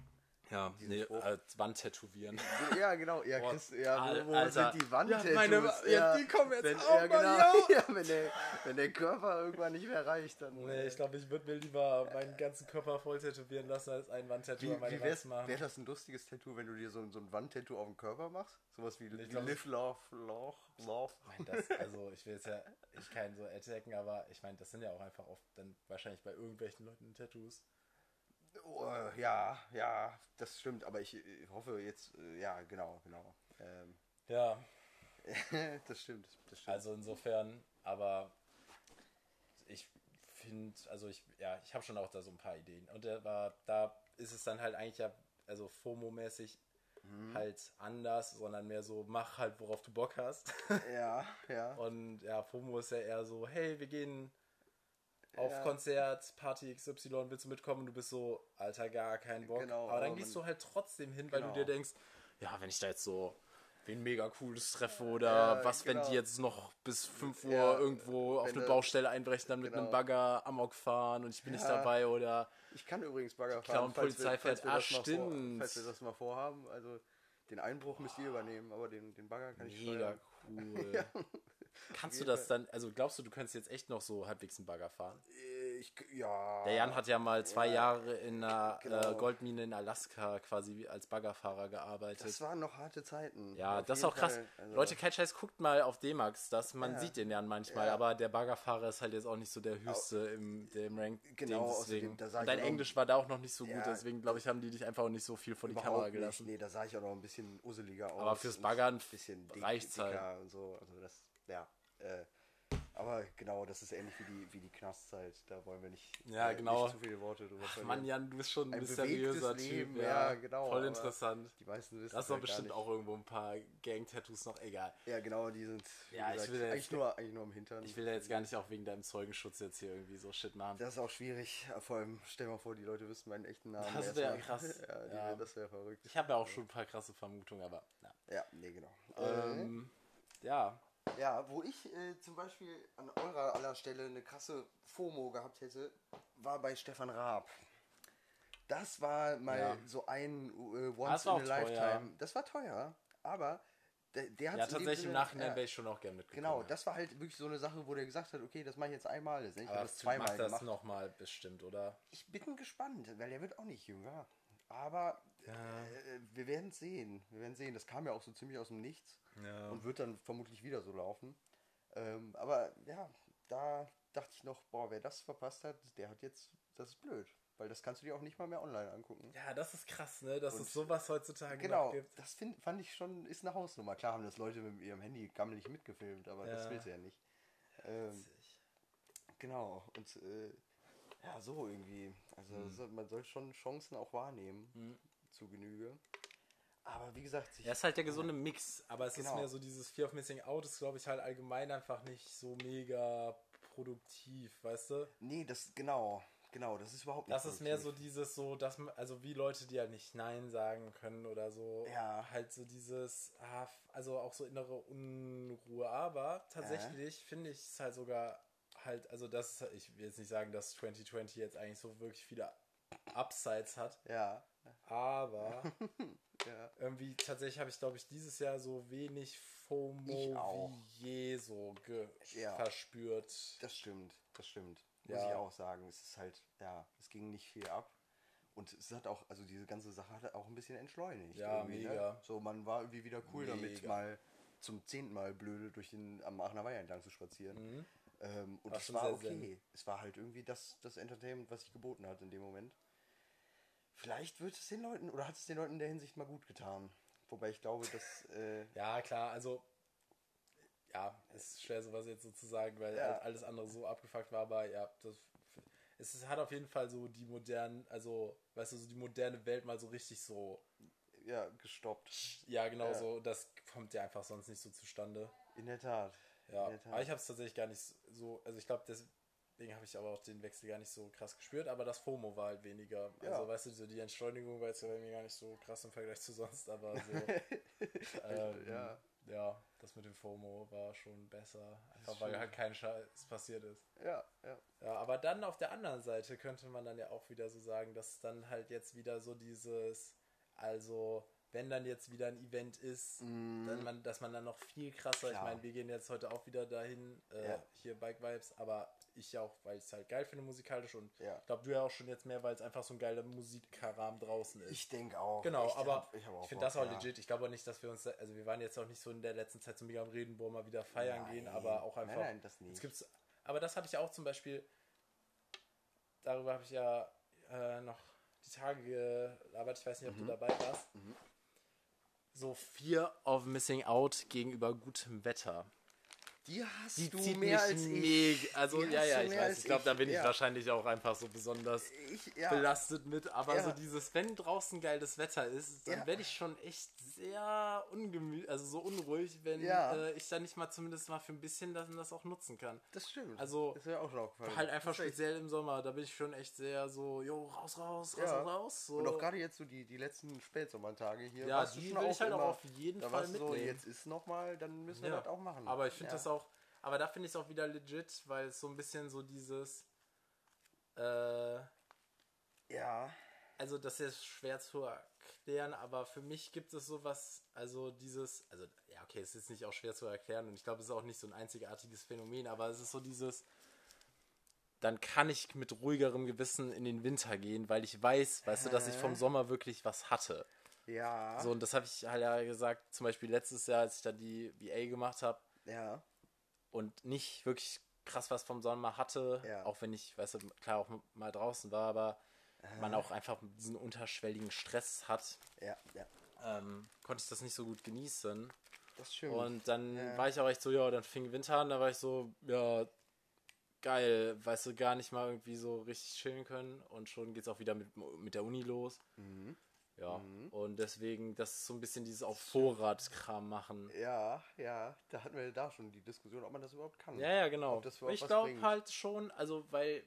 Ja, nee, als Wand tätowieren. *laughs* Ja, genau. Ja, Boah, Chris, ja, wo, wo Alter. sind die Wandtattoos? Ja, meine ja, die kommen jetzt wenn, auch ja, mal, genau. ja. *laughs* ja, wenn, der, wenn der Körper irgendwann nicht mehr reicht, dann... Nee, ich glaube, ich würde mir lieber meinen ganzen Körper voll tätowieren lassen, als ein Wandtattoo an meine wie Wand machen. wär das ein lustiges Tattoo, wenn du dir so, so ein Wandtattoo auf dem Körper machst? Sowas wie glaub, Live, Love, Love, Love. Ich mein, das, also ich will jetzt ja ich keinen so attacken, aber ich meine, das sind ja auch einfach oft dann wahrscheinlich bei irgendwelchen Leuten Tattoos. Oh, ja, ja, das stimmt, aber ich äh, hoffe jetzt, äh, ja, genau, genau. Ähm, Ja, *laughs* das stimmt, das stimmt. also insofern, aber ich finde, also ich, ja, ich habe schon auch da so ein paar Ideen. Und da war, da ist es dann halt eigentlich ja, also FOMO-mäßig Mhm. halt anders, sondern mehr so, mach halt, worauf du Bock hast. ja, ja. *laughs* Und ja, FOMO ist ja eher so, hey, wir gehen auf Ja. Konzert, Party XY, willst du mitkommen? Und du bist so, Alter, gar keinen Bock. Genau, aber dann gehst du halt trotzdem hin, weil Genau. du dir denkst, ja, wenn ich da jetzt so wen mega cooles treffe oder Ja, was, wenn genau. die jetzt noch bis 5 Uhr Ja, irgendwo auf wenn eine Baustelle einbrechen, dann mit genau. einem Bagger Amok fahren und ich bin nicht dabei oder Ich kann übrigens Bagger Clown fahren, wir, Polizei fährt. Ah, mal vor, stimmt. falls wir das mal vorhaben. Also den Einbruch müsst ihr übernehmen, aber den, den Bagger kann ich mega cool. Kannst du das dann, also glaubst du, du könntest jetzt echt noch so halbwegs einen Bagger fahren? Ich, ja. Der Jan hat ja mal zwei Ja, Jahre in einer genau. äh, Goldmine in Alaska quasi als Baggerfahrer gearbeitet. Das waren noch harte Zeiten. ja, Auf das ist auch krass. Also, Leute, kein Scheiß, guckt mal auf D-Max, man Ja. sieht den Jan manchmal, Ja. aber der Baggerfahrer ist halt jetzt auch nicht so der höchste im dem Rank. Genau, deswegen. sag Und dein Englisch war da auch noch nicht so gut, deswegen glaube ich, haben die dich einfach auch nicht so viel vor die Kamera nicht. gelassen. Nee, da sah ich auch noch ein bisschen useliger aus. Aber fürs Baggern dick, reicht's halt. so. Also das, ja. Äh, aber genau, das ist ähnlich wie die, wie die Knastzeit. Da wollen wir nicht, Ja, äh, genau. nicht zu viele Worte drüber verlieren. Mann, Jan, du bist schon ein, Ein mysteriöser bewegtes Typ. Leben, ja, ja, genau, Voll interessant. Die meisten wissen Da es doch halt bestimmt auch irgendwo ein paar Gang-Tattoos noch, egal. Ja, genau, die sind Ja, ich gesagt, will jetzt- eigentlich, nur, eigentlich nur am Hintern. Ich will ja jetzt gar nicht auch wegen deinem Zeugenschutz jetzt hier irgendwie so Shit machen. Das ist auch schwierig. Vor allem, stell mal vor, die Leute wüssten meinen echten Namen. Das erst wär *laughs* mal. krass. Ja, die, Ja. das wäre verrückt. Ich habe ja auch schon ein paar krasse Vermutungen, aber na. Ja, nee, genau. Ähm, ja. Ja, wo ich äh, zum Beispiel an eurer aller Stelle eine krasse FOMO gehabt hätte, war bei Stefan Raab. Das war mal Ja. so ein äh, Das Once war in a teuer. Lifetime. Das war teuer, aber der, der hat Ja, tatsächlich im Nachhinein wäre ich schon auch gern mitgekommen. Genau, ja. das war halt wirklich so eine Sache, wo der gesagt hat, okay, das mache ich jetzt einmal, das, ich aber das zweimal macht das nochmal bestimmt, oder? Ich bin gespannt, weil er wird auch nicht jünger. Aber Ja. äh, wir werden sehen. Wir werden sehen. Das kam ja auch so ziemlich aus dem Nichts Ja. und wird dann vermutlich wieder so laufen. Ähm, aber ja, da dachte ich noch, boah, wer das verpasst hat, der hat jetzt, das ist blöd. Weil das kannst du dir auch nicht mal mehr online angucken. Ja, das ist krass, ne? Dass Und- es sowas heutzutage Genau, gibt. das find, fand ich schon, ist eine Hausnummer. Klar haben das Leute mit ihrem Handy gammelig mitgefilmt, aber das Ja. willst du ja nicht. Ähm, genau, und äh, ja, so irgendwie. Also Hm. so, man soll schon Chancen auch wahrnehmen, zu Genüge. Aber wie gesagt, sich Ja, ist halt der gesunde Mix, aber es ist Genau. mehr so dieses Fear of Missing Out ist, glaube ich, halt allgemein einfach nicht so mega produktiv, weißt du? Nee, das genau, genau, das ist überhaupt nicht. Das ist mehr so produktiv. dieses so, dass man, also wie Leute, die halt nicht Nein sagen können oder so. Ja. Halt so dieses, ah, also auch so innere Unruhe. Aber tatsächlich finde ich es halt sogar halt, also das, ich will jetzt nicht sagen, dass 2020 jetzt eigentlich so wirklich viele Upsides hat, Ja, aber *laughs* ja. irgendwie tatsächlich habe ich, glaube ich, dieses Jahr so wenig FOMO wie je so Ja. verspürt. Das stimmt, das stimmt. Muss Ja. ich auch sagen. Es ist halt, ja, es ging nicht viel ab. Und es hat auch, also diese ganze Sache hat auch ein bisschen entschleunigt. Ja, irgendwie, mega. Ne? So, man war irgendwie wieder cool damit, Mega. mal zum zehnten Mal blöde durch den am Aachener Weiher entlang zu spazieren. Mhm. Ähm, und War es war okay. zen. Es war halt irgendwie das, das Entertainment, was sich geboten hat in dem Moment. Vielleicht wird es den Leuten, oder hat es den Leuten in der Hinsicht mal gut getan. Wobei ich glaube, dass. Äh, Ja, klar, also ja, es ist schwer sowas jetzt so zu sagen, weil Ja. halt alles andere so abgefuckt war, aber ja, das es ist, hat auf jeden Fall so die modernen, also weißt du, so die moderne Welt mal so richtig so, ja, gestoppt. ja genau Ja. so, das kommt ja einfach sonst nicht so zustande. In der Tat. Ja, In der Tat. aber ich habe es tatsächlich gar nicht so, also ich glaube, deswegen habe ich aber auch den Wechsel gar nicht so krass gespürt, aber das FOMO war halt weniger. Ja. Also weißt du, so die Entschleunigung war jetzt ja bei mir gar nicht so krass im Vergleich zu sonst, aber so, *laughs* ähm, ja. ja, das mit dem FOMO war schon besser, einfach weil halt kein Scheiß passiert ist. Ja, ja. Ja, aber dann auf der anderen Seite könnte man dann ja auch wieder so sagen, dass dann halt jetzt wieder so dieses, also wenn dann jetzt wieder ein Event ist, dann man, dass man dann noch viel krasser, ich Mhm. Klar. meine, wir gehen jetzt heute auch wieder dahin, äh, Ja. hier Bike Vibes, aber ich ja auch, weil ich es halt geil finde musikalisch und Ja. ich glaube, du ja auch schon jetzt mehr, weil es einfach so ein geiler Musikkaram draußen ist. Ich denke auch. Genau, ich aber hab- ich, ich finde das auch ja. legit. Ich glaube auch nicht, dass wir uns, also wir waren jetzt auch nicht so in der letzten Zeit so mega am Reden, wo wir mal wieder feiern Nein. gehen, aber auch einfach. Nein, nein, das nicht. Jetzt gibt's, aber das habe ich auch zum Beispiel, darüber habe ich ja äh, noch die Tage gelabert, ich weiß nicht, ob Mhm. du dabei warst. So Fear of Missing Out gegenüber gutem Wetter. Die hast Die du mehr als ich. Also, ja, ja, ich weiß. Ich glaube, da bin ich ja. wahrscheinlich auch einfach so besonders Ich, ja. belastet mit, aber Ja. so dieses, wenn draußen geiles Wetter ist, dann werde ich schon echt sehr ungemütlich, also so unruhig, wenn äh, ich dann nicht mal zumindest mal für ein bisschen das, das auch nutzen kann. Das stimmt. Also, das auch schon aufgefallen. Halt einfach speziell im Sommer, da bin ich schon echt sehr so, jo, raus, raus, raus, raus. So. Und auch gerade jetzt so die, die letzten Spätsommertage hier. Ja, die will ich halt auch immer- auf jeden Fall du so, mitnehmen. jetzt ist nochmal, dann müssen wir das auch machen. Aber ich finde das auch, aber da finde ich es auch wieder legit, weil es so ein bisschen so dieses, äh, Ja, also das ist schwer zu erklären, aber für mich gibt es sowas, also dieses, also ja, okay, es ist nicht auch schwer zu erklären und ich glaube, es ist auch nicht so ein einzigartiges Phänomen, aber es ist so dieses, dann kann ich mit ruhigerem Gewissen in den Winter gehen, weil ich weiß, weißt du, dass ich vom Sommer wirklich was hatte. ja, So, und das habe ich halt ja gesagt, zum Beispiel letztes Jahr, als ich da die VA gemacht habe ja, und nicht wirklich krass was vom Sommer hatte, Ja. auch wenn ich, weißt du, klar auch mal draußen war, aber man auch einfach diesen unterschwelligen Stress hat, ja, ja. ähm, konnte ich das nicht so gut genießen. Das stimmt. Und dann Ja. war ich auch echt so, ja, dann fing Winter an, da war ich so, ja, geil, weißt du, gar nicht mal irgendwie so richtig chillen können und schon geht's auch wieder mit, mit der Uni los. Mhm. Ja, und deswegen, das ist so ein bisschen dieses auf Vorrat-Kram machen. ja, ja, da hatten wir da schon die Diskussion, ob man das überhaupt kann. Ja, ja, genau. Das ich glaube halt schon, also weil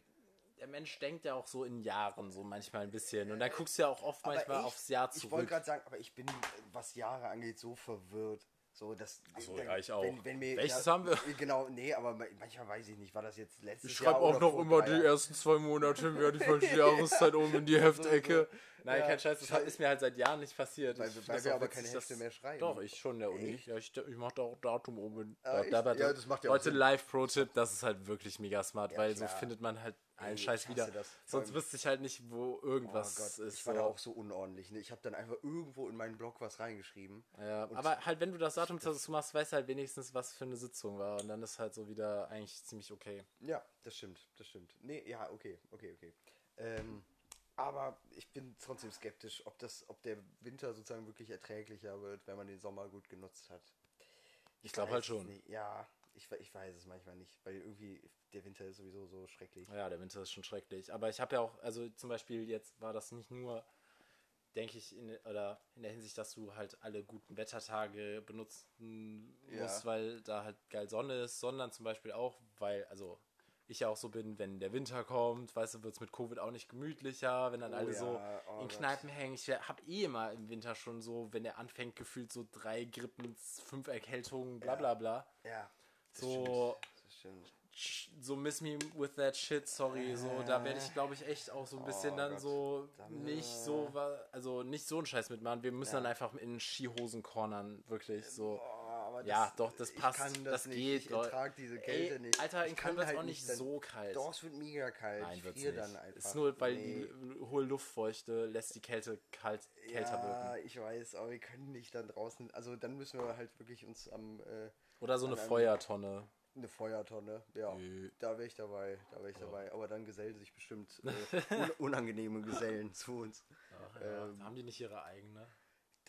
der Mensch denkt ja auch so in Jahren so manchmal ein bisschen. Und dann guckst du ja auch oft Aber manchmal ich- aufs Jahr Ich wollte zurück. gerade sagen, aber ich bin, was Jahre angeht, so verwirrt. So, dass, so, ja, ich auch. Wenn, wenn mir, Welches ja, haben wir? *laughs* Genau, nee, aber ma- manchmal weiß ich nicht, war das jetzt letztes Ich Jahr schreibe auch noch immer die ersten zwei Monate während die *laughs* falsche Jahreszeit oben in die Heftecke. Nein, Ja. kein Scheiß, das ist mir halt seit Jahren nicht passiert. Weil weil das wir aber keine Hefte mehr schreiben. Doch, ich schon der Uni. Ja, ich, ich mache da auch Datum oben. Ah, echt? Ja, das macht ja Leute. Live-Pro-Tipp, das ist halt wirklich mega smart, Ja, weil so klar. findet man halt einen Ey, Scheiß wieder. das. Sonst wüsste ich halt nicht, wo Oh irgendwas Gott, ist. ich war so. da auch so unordentlich. Ne? Ich habe dann einfach irgendwo in meinen Blog was reingeschrieben. Ja, aber halt, wenn du das Datum dazu machst, weißt du halt wenigstens, was für eine Sitzung war. Und dann ist halt so wieder eigentlich ziemlich okay. Ja, das stimmt, das stimmt. Nee, ja, okay, okay, okay. Ähm, aber ich bin trotzdem skeptisch, ob das, ob der Winter sozusagen wirklich erträglicher wird, wenn man den Sommer gut genutzt hat. Ich glaube weiß halt schon. Nicht. Ja, ich, ich weiß es manchmal nicht, weil irgendwie der Winter ist sowieso so schrecklich. Ja, der Winter ist schon schrecklich. Aber ich habe ja auch, also zum Beispiel jetzt war das nicht nur, denke ich, in, oder in der Hinsicht, dass du halt alle guten Wettertage benutzen Ja. musst, weil da halt geil Sonne ist, sondern zum Beispiel auch, weil, also ich ja auch so bin, wenn der Winter kommt, weißt du, wird es mit Covid auch nicht gemütlicher, wenn dann Oh alle so ja, oh in Gott. Kneipen hängen. Ich habe eh immer im Winter schon so, wenn der anfängt, gefühlt so drei Grippen, fünf Erkältungen, bla Ja. bla bla. Ja, das So- so miss me with that shit, sorry, so, da werde ich, glaube ich, echt auch so ein bisschen Oh dann Gott. so Dann, nicht äh, so, also nicht so einen Scheiß mitmachen. Wir müssen Ja. dann einfach in Skihosen cornern, wirklich so. Aber Ja, doch, das ich passt, kann das nicht. geht, Ich ertrage diese Kälte Ey, nicht. Alter, in Ich Köln wird es halt auch nicht so kalt. Doch, es wird mega kalt. Nein, ich wird's friere dann einfach. Ist nur, weil Nee. die hohe Luftfeuchte lässt die Kälte kalt, kälter ja, wirken. ich weiß, aber wir können nicht dann draußen. Also dann müssen wir halt wirklich uns am. Äh, Oder so eine Feuertonne. Eine Feuertonne, ja. Nö. Da wäre ich dabei, da wäre ich dabei. Aber dann gesellen sich bestimmt äh, *laughs* un unangenehme Gesellen zu uns. Ach, ja. Ähm, Haben die nicht ihre eigene?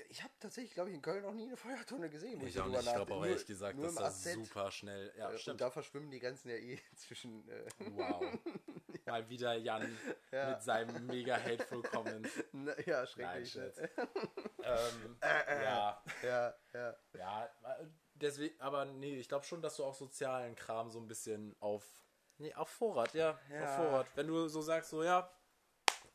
Ich habe tatsächlich, glaube ich, in Köln noch nie eine Feuertonne gesehen. wo Ich so auch nicht. Ich glaube auch ehrlich gesagt, nur dass das super schnell. Ja, Äh, stimmt. Und da verschwimmen die Grenzen ja eh *laughs* zwischen. Äh, Wow. *laughs* Mal wieder Jan Ja. mit seinem mega hateful Comment. na, ja, Nein, schrecklich. Scherz. ne? *laughs* ähm, Äh, ja, ja, ja. ja, deswegen, aber nee, ich glaube schon, dass du auch sozialen Kram so ein bisschen auf, nee, auf Vorrat, ja, Ja. auf Vorrat. Wenn du so sagst, so, ja,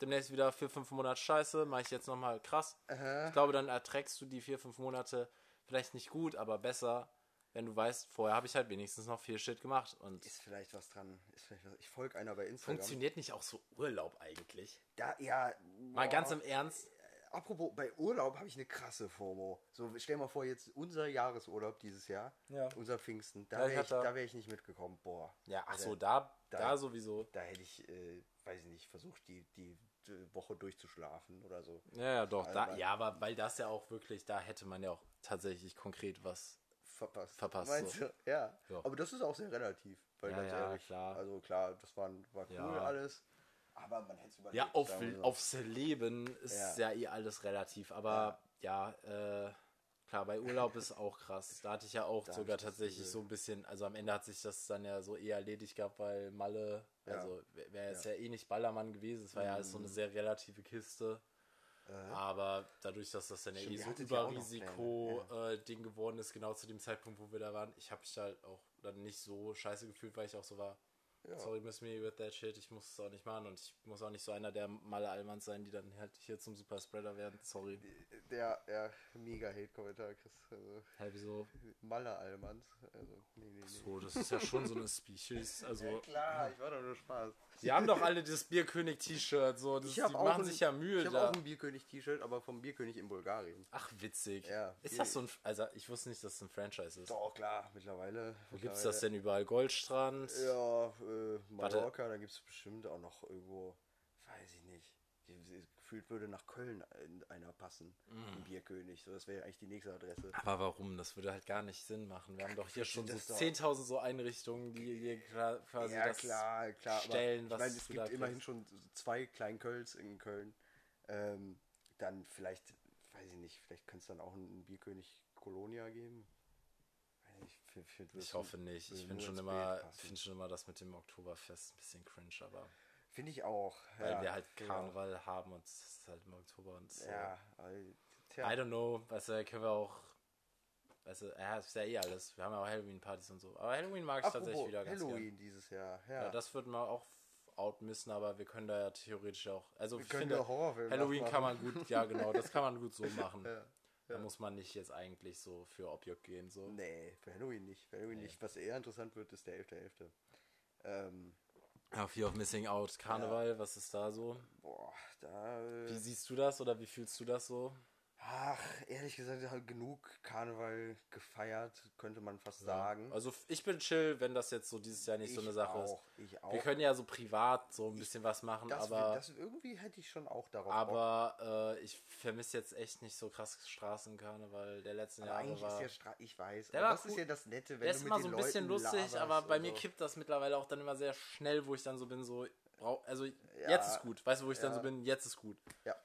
demnächst wieder vier, fünf Monate Scheiße, mache ich jetzt nochmal krass. Aha. Ich glaube, dann erträgst du die vier, fünf Monate vielleicht nicht gut, aber besser, wenn du weißt, vorher habe ich halt wenigstens noch viel Shit gemacht und Ist vielleicht was dran. Ist vielleicht was. Ich folge einer bei Instagram. funktioniert nicht auch so Urlaub eigentlich? Da, ja. Mal boah. ganz im Ernst, Apropos, bei Urlaub habe ich eine krasse FOMO. So, stell mal vor, jetzt unser Jahresurlaub dieses Jahr, Ja. unser Pfingsten, da wäre ich, da- da wär ich nicht mitgekommen. Boah. Ja, ach so, da, da, da- sowieso. Da hätte ich, äh, weiß ich nicht, versucht, die, die Woche durchzuschlafen oder so. Ja, ja, doch. Also Da, ja, aber weil das ja auch wirklich, da hätte man ja auch tatsächlich konkret was. Verpasst. Verpasst, Meinst so. du? Ja. Ja. Aber das ist auch sehr relativ. Weil Ja, ganz ja, ehrlich, klar. also klar, das war, war cool Ja. alles. Aber man hätte es überlebt. Ja, auf, so. aufs Leben ist ja. eh alles relativ. Aber ja, äh, klar, bei Urlaub ist auch krass. Da hatte ich ja auch Da sogar tatsächlich so ein bisschen, also am Ende hat sich das dann ja so eher erledigt gehabt, weil Malle. Also wäre es ja. eh nicht Ballermann gewesen. Es war ja alles so eine Mhm. sehr relative Kiste. Äh, Aber dadurch, dass das dann ja Stimmt, eh ihr so hattet ja Überrisiko-Ding geworden ist, genau zu dem Zeitpunkt, wo wir da waren, ich habe mich halt auch dann nicht so scheiße gefühlt, weil ich auch so war, ja. sorry, miss me with that shit, ich muss es auch nicht machen und ich muss auch nicht so einer der Malle Allmanns sein, die dann halt hier zum Superspreader werden, sorry. Der, der mega Hate-Kommentar, Chris. Also, Hä, wieso? Malle Allmanns. Also, nee, nee, nee. So, das ist ja schon so eine Species, *laughs* also... Ja, klar, ich war doch nur Spaß. Die haben doch alle das Bierkönig-T-Shirt, so, das, die machen ein, sich ja Mühe Ich habe auch ein Bierkönig-T-Shirt, aber vom Bierkönig in Bulgarien. Ach, witzig. Ja, ist das so ein... Also, ich wusste nicht, dass es ein Franchise ist. Doch, klar, mittlerweile. Wo gibt's das denn überall? Goldstrand? Ja, äh, Warte. Mallorca, da gibt es bestimmt auch noch irgendwo, weiß ich nicht. Gefühlt würde nach Köln in einer passen. Ein Bierkönig. So, das wäre eigentlich die nächste Adresse. Aber warum? Das würde halt gar nicht Sinn machen. Wir haben doch hier schon so das doch- 10.000 so Einrichtungen, die hier quasi ja, das klar, klar. stellen, aber was ich meine, es gibt immerhin kriegst. schon zwei Kleinkölns in Köln. Ähm, dann vielleicht, weiß ich nicht, vielleicht könnte es dann auch einen Bierkönig Kolonia geben. Nicht, find- find- Ich hoffe nicht. Ich finde schon immer, finde schon immer das mit dem Oktoberfest ein bisschen cringe, aber Finde ich auch. weil ja, wir halt genau. Karneval haben und es ist halt im Oktober und so. Ja, tja. I don't know, weißt du, können wir auch, weißt du, ja, es ist ja eh alles. Wir haben ja auch Halloween-Partys und so. Aber Halloween mag ich Apropos tatsächlich wieder ganz Halloween gerne. dieses Jahr. Ja. Ja, das würden wir auch outmissen, aber wir können da ja theoretisch auch, also wir ich können finde, ja Halloween kann man gut, ja genau, das kann man gut so *laughs* machen. Ja. Da Ja. muss man nicht jetzt eigentlich so für Objekt gehen. So. Nee, für Halloween nicht. Für Halloween Nee. nicht. Was eher interessant wird, ist der 11.11. Ähm, Ja, Fear of Missing Out, Karneval, was ist da so? boah, da. Wie siehst du das oder wie fühlst du das so? Ach, ehrlich gesagt, halt genug Karneval gefeiert, könnte man fast sagen. Also ich bin chill, wenn das jetzt so dieses Jahr nicht so Ich eine Sache auch, ist. Ich auch. Wir können ja so privat so ein bisschen was machen, das, aber, das irgendwie hätte ich schon auch darauf aber äh, ich vermisse jetzt echt nicht so krass Straßenkarneval der letzten Aber Jahre eigentlich war. ist ja Stra ich weiß. Der aber war das cool. ist ja das Nette, wenn Der du ist mit immer so ein bisschen Leuten lustig, aber bei mir so. kippt das mittlerweile auch dann immer sehr schnell, wo ich dann so bin, so, also Ja, jetzt ist gut. Weißt du, wo ich dann ja. so bin, jetzt ist gut. Ja, ja,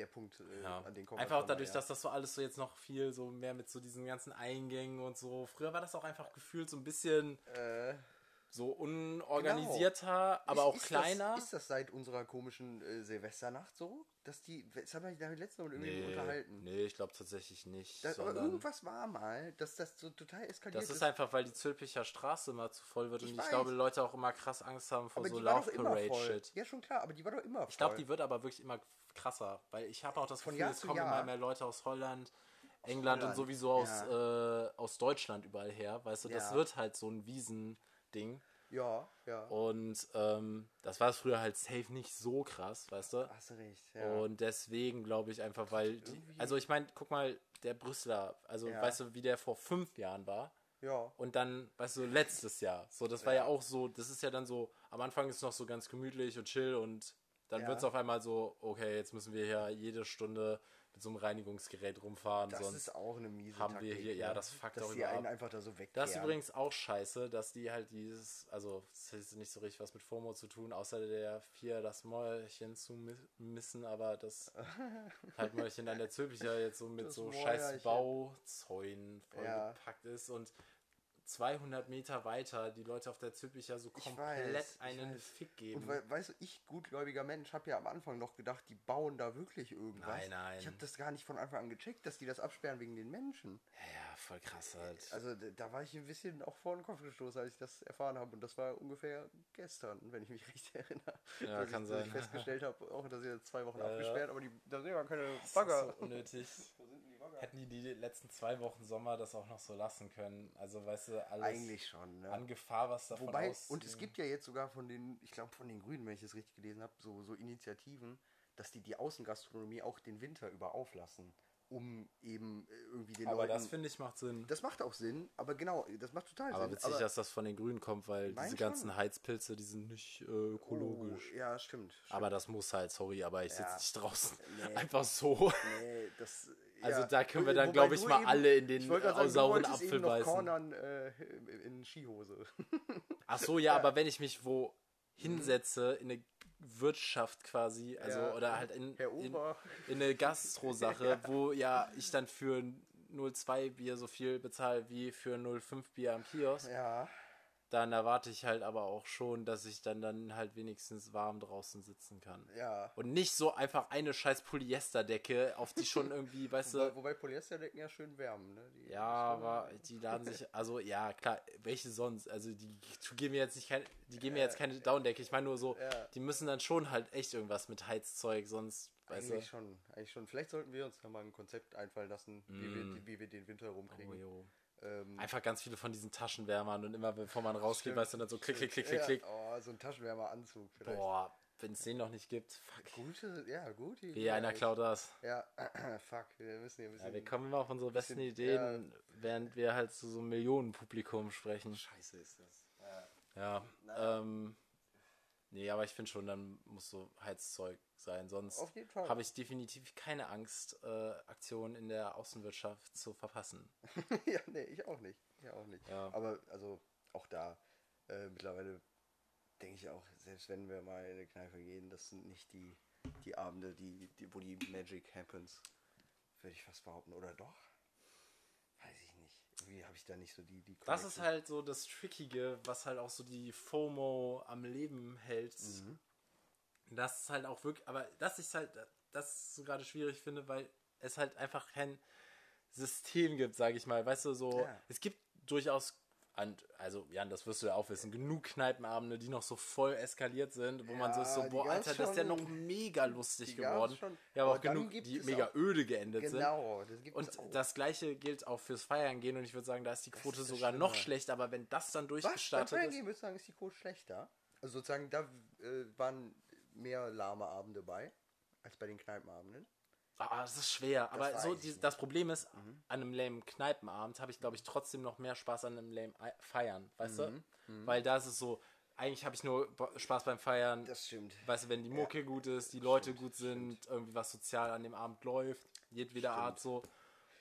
der Punkt, äh, Ja. an den wir Einfach dadurch, ja. dass das so alles so jetzt noch viel so mehr mit so diesen ganzen Eingängen und so. Früher war das auch einfach gefühlt so ein bisschen Äh, so unorganisierter, aber Ist- auch ist kleiner. Das, ist das seit unserer komischen äh, Silvesternacht so? Dass die, das haben wir da letztes Mal irgendwie nee, unterhalten. nee, ich glaube tatsächlich nicht. Da, aber irgendwas war mal, dass das so total eskaliert das ist einfach, weil die Zülpicher Straße immer zu voll wird Ich und weiß. ich glaube, Leute auch immer krass Angst haben vor aber so Love immer voll. Parade-Shit. Ja, schon klar, aber die war doch immer voll. Ich glaube, die wird aber wirklich immer krasser, weil ich habe auch das Von Gefühl, es kommen Jahr. immer mehr Leute aus Holland, England und Holland, sowieso aus, äh, aus Deutschland überall her. Weißt du, das Ja. wird halt so ein Wiesending. Ja, ja. Und ähm, das war früher halt safe nicht so krass, weißt du? Hast du recht, ja. Und deswegen glaube ich einfach, weil, die, also ich meine, guck mal, der Brüsseler, also Ja. weißt du, wie der vor fünf Jahren war ja. und dann, weißt du, letztes Jahr. So, das war ja. Ja. auch so, das ist ja dann so, am Anfang ist es noch so ganz gemütlich und chill und dann Ja. wird es auf einmal so, okay, jetzt müssen wir hier jede Stunde mit so einem Reinigungsgerät rumfahren. Das sonst ist auch eine miese haben wir Taktik, hier, ja, ne? das fuckt Dass auch die einen ab. einfach da so weg. Das ist übrigens auch scheiße, dass die halt dieses, also das ist nicht so richtig was mit FOMO zu tun, außer der vier das Mäulchen zu mi- missen, aber das *laughs* halt Mäulchen an der Zülpicher jetzt so mit Das so Mäuerchen. scheiß Bauzäunen Ja. vollgepackt ist und 200 Meter weiter die Leute auf der Zülpicher so Ich komplett weiß, einen weiß. Fick geben. Und weil, weißt du, ich, gutgläubiger Mensch, habe ja am Anfang noch gedacht, die bauen da wirklich irgendwas. Nein, nein. Ich habe das gar nicht von Anfang an gecheckt, dass die das absperren wegen den Menschen. ja, ja, voll krass halt. Also da war ich ein bisschen auch vor den Kopf gestoßen, als ich das erfahren habe. Und das war ungefähr gestern, wenn ich mich *laughs* richtig erinnere. Ja, dass kann ich, dass sein. ich festgestellt habe, auch dass ihr zwei Wochen Ja, abgesperrt, aber die, da sind ja keine Das ist Bagger. so unnötig. *laughs* Wo sind Bagger? Hätten die die letzten zwei Wochen Sommer das auch noch so lassen können. Also, weißt du, alles Eigentlich schon, ne? an Gefahr, was davon Wobei, aus. und es gibt ja jetzt sogar von den, ich glaube von den Grünen, wenn ich es richtig gelesen habe, so, so Initiativen, dass die die Außengastronomie auch den Winter über auflassen, um eben äh, irgendwie den Aber Leuten... das finde ich macht Sinn. das macht auch Sinn, aber genau, das macht total Aber Sinn. witzig, dass das von den Grünen kommt, weil diese schon. ganzen Heizpilze, die sind nicht äh, ökologisch. Oh, ja, stimmt. stimmt. Aber das muss halt, sorry, aber ich sitze Ja. nicht draußen. Nee. *laughs* Einfach so. Nee, das, Also ja. da können wir dann, wobei glaub ich, mal eben- alle in den, sagen, sauren Apfel eben beißen. cornern äh, in Skihose. *laughs* Ach so, ja, aber wenn ich mich wo hinsetze, in eine Wirtschaft quasi, also Ja, oder halt in, in, in eine Gastro-Sache, *laughs* wo ja ich dann für ein 02 Bier so viel bezahle wie für ein 05 Bier am Kiosk, Ja, dann erwarte ich halt aber auch schon, dass ich dann, dann halt wenigstens warm draußen sitzen kann. ja. Und nicht so einfach eine scheiß Polyesterdecke, auf die schon irgendwie, *laughs* weißt Wobei, du. wobei Polyesterdecken ja schön wärmen, ne? Die, Ja, aber die laden sich, also ja, klar, welche sonst? Also die geben mir jetzt nicht keine, die geben mir jetzt keine Downdecke. Ich meine nur so, Ja. die müssen dann schon halt echt irgendwas mit Heizzeug, sonst, weißt Eigentlich du. schon, eigentlich schon. Vielleicht sollten wir uns da mal ein Konzept einfallen lassen, wie, wir, wie wir den Winter rumkriegen. Mm. Oh, jo. Ähm, Einfach ganz viele von diesen Taschenwärmern und immer bevor man rausgeht, weißt du, dann so klick, klick, klick, klick, ja, klick. Oh, so ein Taschenwärmeranzug vielleicht. Boah, wenn es den noch nicht gibt, fuck. Gute, ja, gute Idee. Wie einer klaut das. Ja, *clears throat* fuck, wir müssen hier ein bisschen. Ja, wir kommen immer auf unsere besten bisschen- Ideen, während wir halt zu so einem Millionenpublikum sprechen. Scheiße ist das. Ja, ähm, nee, aber ich finde schon, dann muss so Heizzeug sein. Sonst habe ich definitiv keine Angst, äh, Aktionen in der Außenwirtschaft zu verpassen. *laughs* ja, nee, ich auch nicht. Ich auch nicht. Ja. Aber also auch da äh, mittlerweile denke ich auch, selbst wenn wir mal in eine Kneipe gehen, das sind nicht die, die Abende, die, die, wo die Magic happens, würde ich fast behaupten. Oder doch? Weiß ich nicht. Irgendwie habe ich da nicht so die, die Das ist halt so das Trickige, was halt auch so die FOMO am Leben hält. Mhm. Das ist halt auch wirklich, aber das ist halt, das ist so gerade schwierig finde, weil es halt einfach kein System gibt, sage ich mal. Weißt du, so, Ja. es gibt durchaus, also Jan, das wirst du ja auch wissen, genug Kneipenabende, die noch so voll eskaliert sind, wo man so ist so, Ja, boah, Alter, das ist ja noch mega lustig geworden. schon. Ja, aber Aber auch genug, die mega auch- öde geendet sind. Genau, das gibt Und es auch. das gleiche gilt auch fürs Feiern gehen und ich würde sagen, da ist die Quote ist sogar noch Schlimme. schlechter, aber wenn das dann Was? Beim durchgestartet Feiern gehen, würdest du sagen, ist die Quote schlechter? Also sozusagen, da äh, waren mehr lahme Abende bei, als bei den Kneipenabenden. Ah, das ist schwer. Aber weiß so die. Mhm. das Problem ist, an einem lame Kneipenabend habe ich, glaube ich, trotzdem noch mehr Spaß an einem lame Ei- Feiern, weißt Mhm. du? Weil da ist es so, eigentlich habe ich nur Spaß beim Feiern. Das stimmt. Weißt du, wenn die Mucke gut ist, die Leute gut sind, irgendwie was sozial an dem Abend läuft, jedweder Art so.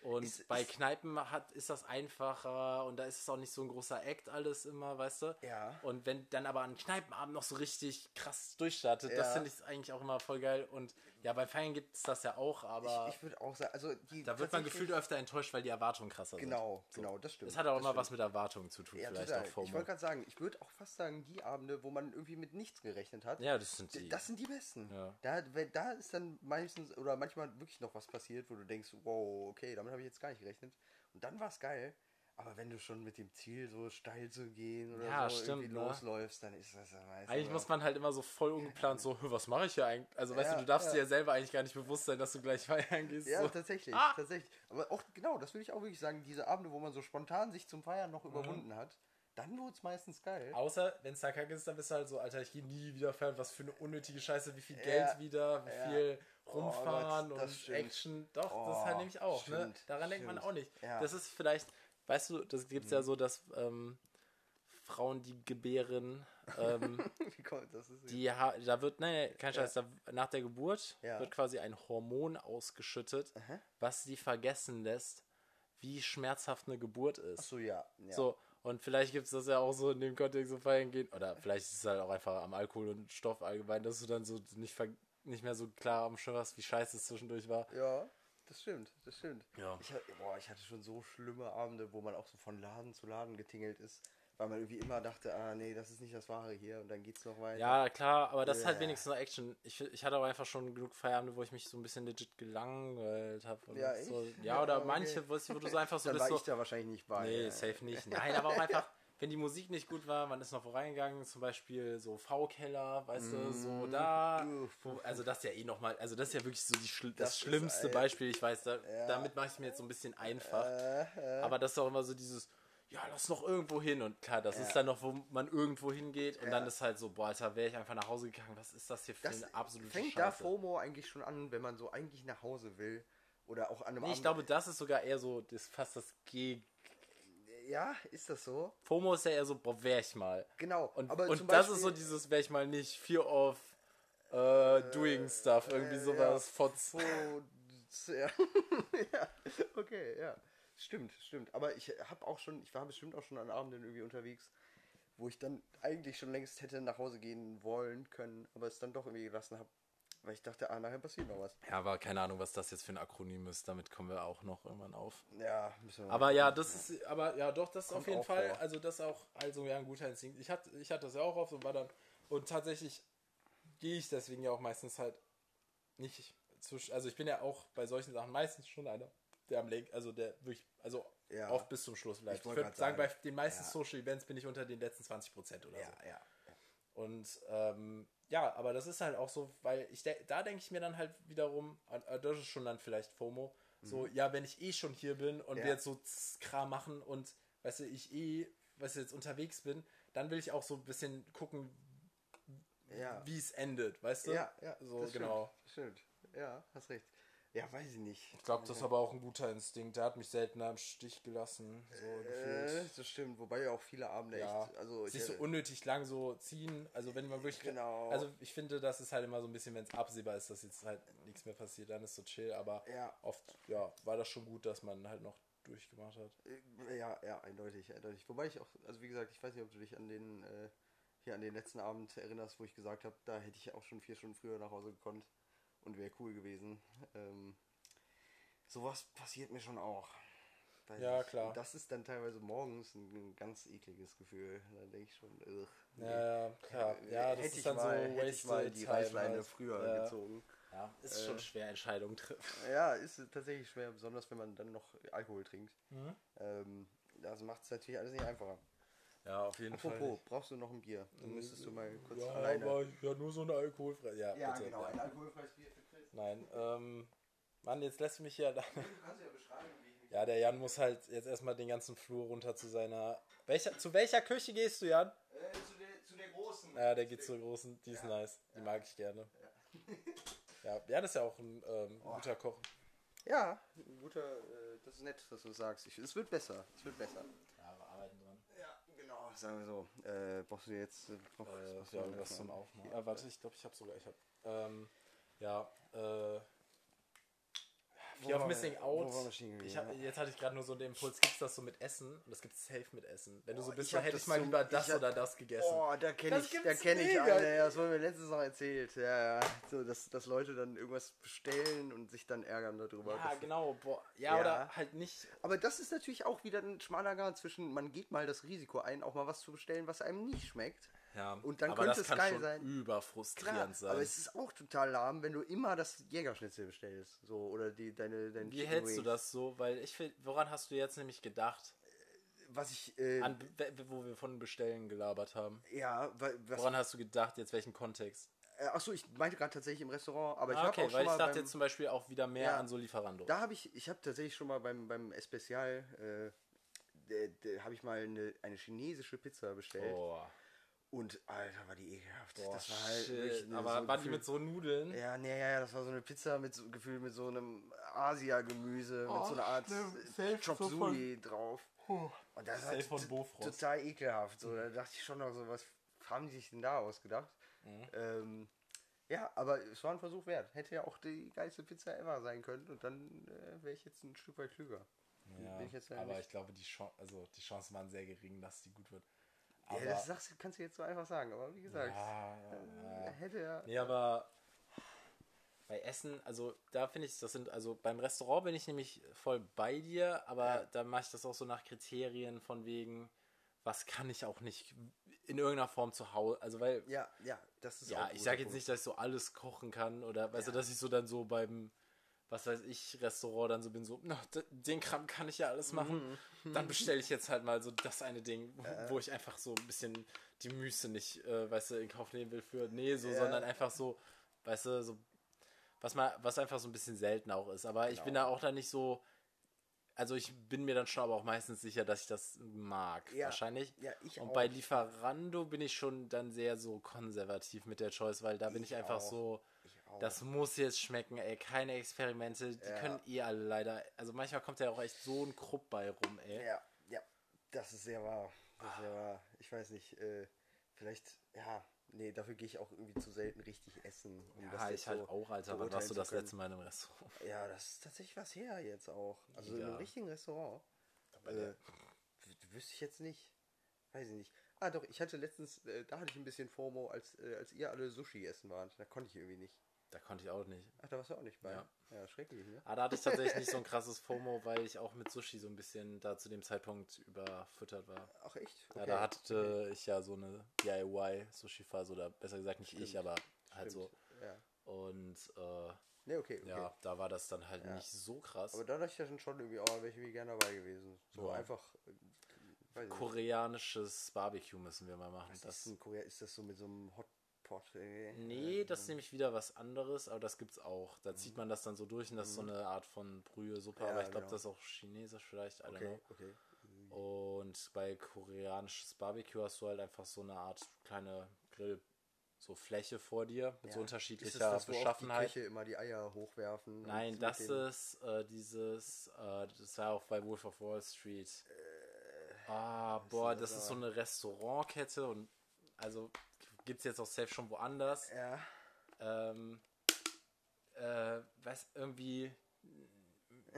Und Ist- bei ist- Kneipen hat, ist das einfacher und da ist es auch nicht so ein großer Act alles immer, weißt du? Ja. Und wenn dann aber ein Kneipenabend noch so richtig krass durchstartet, das Ja. finde ich eigentlich auch immer voll geil. Und ja, bei Feiern gibt es das ja auch, aber Ich, ich würde auch sagen, also die. da wird man gefühlt öfter enttäuscht, weil die Erwartungen krasser Genau, sind. genau, das stimmt. Es hat auch das immer was stimmt. mit Erwartungen zu tun, Ja, vielleicht total. auch Ich FOMO. wollte gerade sagen, ich würde auch fast sagen, die Abende, wo man irgendwie mit nichts gerechnet hat, Ja, das sind die. das sind die besten. Ja. Da, da ist dann meistens oder manchmal wirklich noch was passiert, wo du denkst, wow, okay, damit habe ich jetzt gar nicht gerechnet. Und dann war es geil. Aber wenn du schon mit dem Ziel, so steil zu gehen oder Ja, so stimmt, irgendwie ne? losläufst, dann ist das ja meistens. Eigentlich muss man halt immer so voll ungeplant so, "Hö, was mache ich hier eigentlich? Also weißt Ja, du, du darfst ja. dir ja selber eigentlich gar nicht bewusst sein, dass du gleich *laughs* feiern gehst. Ja, so. tatsächlich, Ah! tatsächlich. Aber auch, genau, das würde ich auch wirklich sagen, diese Abende, wo man so spontan sich zum Feiern Mhm. noch überwunden hat, dann wurde es meistens geil. Außer, wenn es da kacke ist, dann bist du halt so, Alter, ich gehe nie wieder feiern, was für eine unnötige Scheiße, wie viel Ja, Geld wieder, wie viel Oh rumfahren Gott, das und stimmt. Action. Doch, das Oh, halt nämlich auch, ne? stimmt, Daran denkt man stimmt. auch nicht. Mhm. Das ist vielleicht, weißt du, das gibt's ja so, dass ähm, Frauen, die gebären, ähm, *laughs* Wie kommt das? Die ha da wird, nee, kein Scheiß, da, nach der Geburt Ja. wird quasi ein Hormon ausgeschüttet, Aha. was sie vergessen lässt, wie schmerzhaft eine Geburt ist. Achso, ja. ja. So, und vielleicht gibt es das ja auch so in dem Kontext so feiern gehen. Oder vielleicht ist es halt auch einfach am Alkohol und Stoff allgemein, dass du dann so nicht, ver nicht mehr so klar am Schirm hast, wie scheiße es zwischendurch war. Ja, das stimmt, das stimmt. Ja. Ich, boah, ich hatte schon so schlimme Abende, wo man auch so von Laden zu Laden getingelt ist, weil man irgendwie immer dachte, ah nee, das ist nicht das Wahre hier und dann geht's noch weiter. Ja, klar, aber das ist halt wenigstens noch Action. Ich, ich hatte aber einfach schon genug Feierabende, wo ich mich so ein bisschen legit gelangweilt habe. Ja, so. Ja, ja, oder okay. manche, wo wo du so einfach so dann bist. war So, ich da wahrscheinlich nicht bei. nee, ja. safe nicht. Nein, aber auch einfach, wenn die Musik nicht gut war, man ist noch wo reingegangen, zum Beispiel so V-Keller, weißt du, so da. Uff. Wo, also das ist ja eh nochmal, also das ist ja wirklich so die, Das das, schlimmste ein- Beispiel, ich weiß, da, Ja. damit mache ich es mir jetzt so ein bisschen einfach. Äh, äh, Aber das ist auch immer so dieses, ja, lass noch irgendwo hin. Und klar, das Ja. ist dann noch, wo man irgendwo hingeht. Und Ja. dann ist halt so, boah, Alter, wäre ich einfach nach Hause gegangen. Was ist das hier für das eine absolute fängt da Scheiße? FOMO eigentlich schon an, wenn man so eigentlich nach Hause will oder auch an einem Nee, ich glaube, das ist sogar eher so, das fast das Geg. Ja, ist das so? FOMO ist ja eher so, boah, wär ich mal. Genau. Und, aber und das Beispiel, ist so dieses, wär ich mal nicht, Fear of äh, Doing Stuff, irgendwie äh, sowas. ja, Fotz. Fo- *laughs* ja. ja, *laughs* okay, ja. Stimmt, stimmt. Aber ich habe auch schon, ich war bestimmt auch schon an Abenden irgendwie unterwegs, wo ich dann eigentlich schon längst hätte nach Hause gehen wollen können, aber es dann doch irgendwie gelassen habe, weil ich dachte, ah, nachher passiert noch was. Ja, aber keine Ahnung, was das jetzt für ein Akronym ist. Damit kommen wir auch noch irgendwann auf. Ja, müssen wir Aber ja, das ist, aber ja, doch, das ist Kommt auf jeden Fall, vor. also das auch, also ja, ein guter Instinkt. Ich hatte, ich hatte das ja auch oft und war dann, und tatsächlich gehe ich deswegen ja auch meistens halt nicht zwischen, also ich bin ja auch bei solchen Sachen meistens schon einer, der am Lenk, also der wirklich, also Ja. oft bis zum Schluss bleibt. Ich Ich, würde sagen, sagen, bei den meisten ja. Social Events bin ich unter den letzten 20 Prozent oder so. ja, ja. Und ähm, ja, aber das ist halt auch so, weil ich de da denke ich mir dann halt wiederum, äh, das ist schon dann vielleicht FOMO, so, ja, wenn ich eh schon hier bin und Mhm. Ja. wir jetzt so Kram machen und, weißt du, ich eh, weißt du, jetzt unterwegs bin, dann will ich auch so ein bisschen gucken, Ja. wie es endet, weißt du? Ja, ja, So, das genau. Stimmt, stimmt. Ja, hast recht. Ja, weiß ich nicht. Ich glaube, das ist aber auch ein guter Instinkt. Der hat mich seltener im Stich gelassen. So Äh, gefühlt. das stimmt, wobei ja auch viele Abende Ja, echt, also ich sich so unnötig lang so ziehen. Also wenn man wirklich. Genau. Also ich finde, das ist halt immer so ein bisschen, wenn es absehbar ist, dass jetzt halt nichts mehr passiert, dann ist so chill. Aber Ja. oft, ja, war das schon gut, dass man halt noch durchgemacht hat. Äh, Ja, ja, eindeutig, eindeutig. Wobei ich auch, also wie gesagt, ich weiß nicht, ob du dich an den, äh, hier an den letzten Abend erinnerst, wo ich gesagt habe, da hätte ich auch schon vier Stunden früher nach Hause gekonnt und wäre cool gewesen. Ähm, sowas passiert mir schon auch. Weiß Ja, ich. klar. Das ist dann teilweise morgens ein, ganz ekliges Gefühl. Da denke ich schon, ugh, nee. Ja, klar. Äh, Ja, das hätte ist ich dann mal, so hätte ich mal die Reißleine halt. früher Ja. gezogen. Ja, ist Äh, schon schwer, Entscheidungen treffen. *laughs* Ja, ist tatsächlich schwer, besonders wenn man dann noch Alkohol trinkt. Mhm. Ähm, das macht es natürlich alles nicht einfacher. Ja, auf jeden Apropos, brauchst du noch ein Bier? Dann müsstest du mal kurz ja, alleine. aber ja, nur so eine alkoholfreie. Ja, ja, bitte. genau, ein alkoholfreies Bier für Chris. Nein, ähm, Mann, jetzt lässt du mich hier. Du kannst ja beschreiben, wie ich. Ja, der Jan muss halt jetzt erstmal den ganzen Flur runter zu seiner. Welcher, zu welcher Küche gehst du, Jan? Äh, zu, der, zu der großen. Ja, der geht zur großen, die ist nice. Die mag ich gerne. *laughs* Ja, Jan ist ja auch ein ähm, guter Koch. Ja, ein guter, äh, das ist nett, dass du sagst. Ich, es wird besser, es wird besser. Ja, wir arbeiten dran. Ja, genau. Sagen wir so. Äh, brauchst du jetzt äh, noch Äh, was ja, Öffnen? zum Aufmachen. Äh, warte, ich glaube, ich habe sogar. Ich hab, ähm, ja, äh. Fear of Missing wir- Out. hab, jetzt hatte ich gerade nur so den Impuls, gibt's das so mit Essen? Und das gibt's safe mit Essen. Wenn du so bist, dann hätte ich mal so- lieber ich das hab- oder das gegessen. Oh, da kenne ich, da kenne ich eine, das wurde mir letztens noch erzählt. Ja, ja. So, dass, dass Leute dann irgendwas bestellen und sich dann ärgern darüber. ja, genau. Boah. Ja, Ja. oder halt nicht. Aber das ist natürlich auch wieder ein schmaler Grad zwischen, man geht mal das Risiko ein, auch mal was zu bestellen, was einem nicht schmeckt. Ja, Und dann aber könnte das es kann geil schon sein. überfrustrierend Klar, sein. aber es ist auch total lahm, wenn du immer das Jägerschnitzel bestellst. So, oder die, deine, deine Wie Chicken hältst du Wings. das so? Weil ich finde, woran hast du jetzt nämlich gedacht, Was ich, äh, an, wo wir von Bestellen gelabert haben? ja, weil, was, Woran hast du gedacht, jetzt welchen Kontext? äh, achso, ich meinte gerade tatsächlich im Restaurant, aber ich Ah, habe okay, auch weil schon ich dachte beim, jetzt zum Beispiel auch wieder mehr Ja, an so Lieferando. Da habe ich, ich habe tatsächlich schon mal beim, beim Especial, äh, habe ich mal eine, eine chinesische Pizza bestellt. oh. Und Alter, war die ekelhaft. Boah, das war halt shit. wirklich Aber so ein waren die mit so Nudeln? Ja, nee, ja, ja, das war so eine Pizza mit so Gefühl mit so einem Asia-Gemüse, mit so einer Art Chop so Suey drauf. Und das Safe war von t- Bofrost. total ekelhaft. So, da dachte ich schon noch so, was haben die sich denn da ausgedacht? Mhm. Ähm, ja, aber es war ein Versuch wert. Hätte ja auch die geilste Pizza ever sein können und dann äh, wäre ich jetzt ein Stück weit klüger. Ja, ich aber nicht- ich glaube, die, Chan also, die Chancen waren sehr gering, dass die gut wird. Ja, Aber, das sagst, du- kannst du jetzt so einfach sagen, aber wie gesagt, ja, äh, ja. hätte ja. Nee, aber bei Essen, also da finde ich, das sind, also beim Restaurant bin ich nämlich voll bei dir, aber Ja. da mache ich das auch so nach Kriterien von wegen, was kann ich auch nicht in irgendeiner Form zu Hause, also weil, Ja, ja, das ist auch ja, ich sage jetzt nicht, dass ich so alles kochen kann oder, weißt du, Ja. dass ich so dann so beim, was weiß ich, Restaurant dann so bin, so, na, den Kram kann ich ja alles machen. Mhm. Dann bestelle ich jetzt halt mal so das eine Ding, wo, wo ich einfach so ein bisschen die Muße nicht, äh, weißt du, in Kauf nehmen will für, nee, so, Ja. sondern einfach so, weißt du, so, was mal, was einfach so ein bisschen selten auch ist. Aber ich bin Genau. da auch da nicht so, also ich bin mir dann schon aber auch meistens sicher, dass ich das mag, Ja. wahrscheinlich. Ja, ich Und auch. bei Lieferando bin ich schon dann sehr so konservativ mit der Choice, weil da bin ich, Ich einfach auch. so, Das muss jetzt schmecken, ey, keine Experimente, die Ja. können eh alle leider, also manchmal kommt ja auch echt so ein Krupp bei rum, ey. Ja, ja, das ist sehr wahr. Das ist sehr wahr. Ich weiß nicht, äh, vielleicht, ja, nee, dafür gehe ich auch irgendwie zu selten richtig essen. Um Ja, das ich halt so auch, Alter. Wann warst du das letzte Mal in einem Restaurant? Ja, das ist tatsächlich was her jetzt auch. Also in Ja. einem richtigen Restaurant. Aber Äh, wüsste ich jetzt nicht. Weiß ich nicht. Ah, doch, ich hatte letztens, äh, da hatte ich ein bisschen FOMO, als, äh, als ihr alle Sushi essen wart. Da konnte ich irgendwie nicht. Da konnte ich auch nicht. Ach, da warst du auch nicht bei. Ja. Ja, schrecklich, ne? Aber da hatte ich tatsächlich nicht so ein *laughs* krasses FOMO, weil ich auch mit Sushi so ein bisschen da zu dem Zeitpunkt überfüttert war. Ach, echt? Ja, da hatte ich ja so eine DIY-Sushi-Phase, oder besser gesagt nicht ich, Stimmt. aber halt so. Stimmt. Ja. Und äh, Ne, okay, okay. ja, da war das dann halt Ja. nicht so krass. Aber da dachte ich ja schon irgendwie, oh, wäre ich irgendwie gerne dabei gewesen. So einfach, äh, ich. Koreanisches Barbecue müssen wir mal machen. Was Das, ist, ein Korea ist das so mit so einem Hotpot? Äh, nee, äh, das ist nämlich wieder was anderes, aber das gibt's auch. Da zieht man das dann so durch und das ist so eine Art von Brühe, Suppe, Mhm. Ja, aber ich glaube, genau. das ist auch chinesisch vielleicht, I Okay, okay. Und bei koreanisches Barbecue hast du halt einfach so eine Art kleine Grill, so Fläche vor dir mit so Ja. unterschiedlicher ist das, das, wo die Beschaffenheit. Köche immer die Eier hochwerfen? Nein, das ist äh, dieses, äh, das war auch bei Wolf of Wall Street. ah, boah, das das ist so eine Restaurantkette und also gibt es jetzt auch safe schon woanders. Ja, Ähm, äh, was irgendwie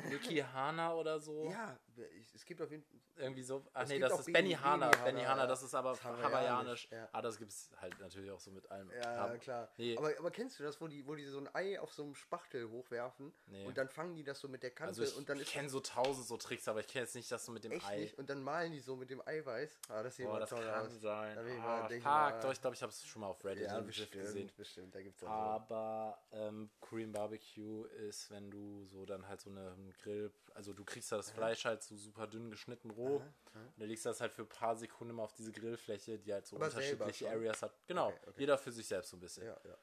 Niki Hana oder so. ja, ich- es gibt auf jeden Fall. Irgendwie so. Ach nee, das ist Benny Hanna. Benny Hanna, das ist aber hawaiianisch. ja. Ah, das gibt es halt natürlich auch so mit allem. Ja, Aber- klar. Nee, Aber, aber kennst du das, wo die, wo die so ein Ei auf so einem Spachtel hochwerfen Nee. und dann fangen die das so mit der Kante also ich, und dann ich ist kenne so tausend so Tricks, aber ich kenne jetzt nicht das so mit dem echt Ei. nicht und dann malen die so mit dem Eiweiß. Ah, das sieht Boah, immer das toll kann aus. sein. Da ich ah, ich mal- doch, ich glaube, ich habe es schon mal auf Reddit Ja, im GIF gesehen. bestimmt, bestimmt, da gibt's also. Aber ähm, Korean Barbecue ist, wenn du so dann halt so eine einen Grill, also du kriegst da das Fleisch halt so super dünn geschnitten roh und dann legst du das halt für ein paar Sekunden immer auf diese Grillfläche, die halt so Aber unterschiedliche? Areas hat. Genau, Okay, okay. jeder für sich selbst so ein bisschen. Ja, ja.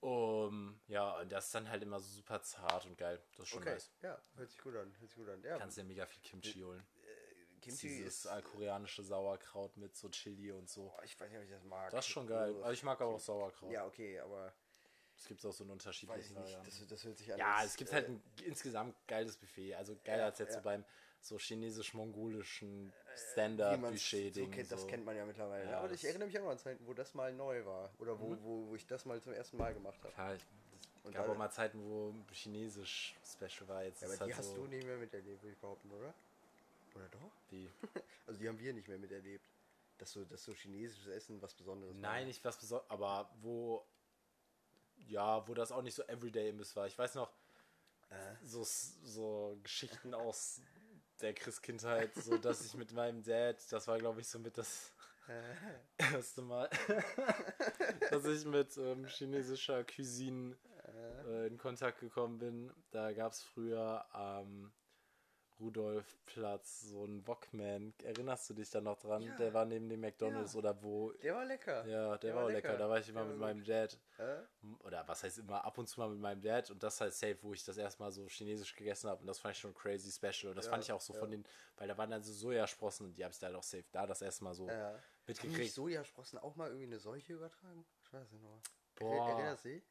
Um, ja, und das ist dann halt immer so super zart und geil. Das ist schon Okay, nice. ja, hört sich gut an, hört sich gut an. Ja, Kannst dir mega viel Kimchi holen. Kimchi Dieses ist, äh, koreanische Sauerkraut mit so Chili und so. Boah, ich weiß nicht, ob ich das mag. Das ist schon geil. Also ich mag aber auch Sauerkraut. Ja, okay, aber Es gibt auch so in weiß unterschiedlichen Varianten. das, das hört sich an. Ja, es gibt äh, halt ein insgesamt geiles Buffet. Also geiler Ja, als jetzt ja. so beim so chinesisch-mongolischen man's Standard-Buffet-Ding. so das kennt man ja mittlerweile. Ja, aber ich erinnere mich auch noch an Zeiten, wo das mal neu war. Oder wo, wo, wo ich das mal zum ersten Mal gemacht habe. Klar, ich, es Und gab auch mal Zeiten, wo Chinesisch-Special war. Jetzt Ja, aber die halt hast so, du nicht mehr miterlebt, würde ich behaupten, oder? Oder doch? wie, *laughs* Also die haben wir nicht mehr miterlebt. Dass so, dass so chinesisches Essen was Besonderes war. Nein, nicht was Besonderes, aber wo, ja, wo das auch nicht so Everyday-Imbiss war. Ich weiß noch, so, so Geschichten aus der Christkindheit, so dass ich mit meinem Dad, das war glaube ich so mit das erste Mal, *laughs* dass ich mit ähm, chinesischer Cuisine äh, in Kontakt gekommen bin. Da gab es früher am Rudolfplatz, so ein Wokman. Erinnerst du dich da noch dran? Ja. Der war neben dem McDonalds Ja. oder wo. Der war lecker. Ja, der, war, auch lecker. Da war ich immer Der mit war meinem Dad. Äh? Oder was heißt immer ab und zu mal mit meinem Dad. Und das halt safe, wo ich das erstmal so chinesisch gegessen habe. Und das fand ich schon crazy special. Und das Ja, fand ich auch so ja. von den, weil da waren dann so Sojasprossen und die habe ich da halt auch safe da das erste Mal so Ja. Haben nicht mitgekriegt. Sojasprossen auch mal irgendwie eine Seuche übertragen? Was war das denn nochmal? Boah. Erinnerst du dich?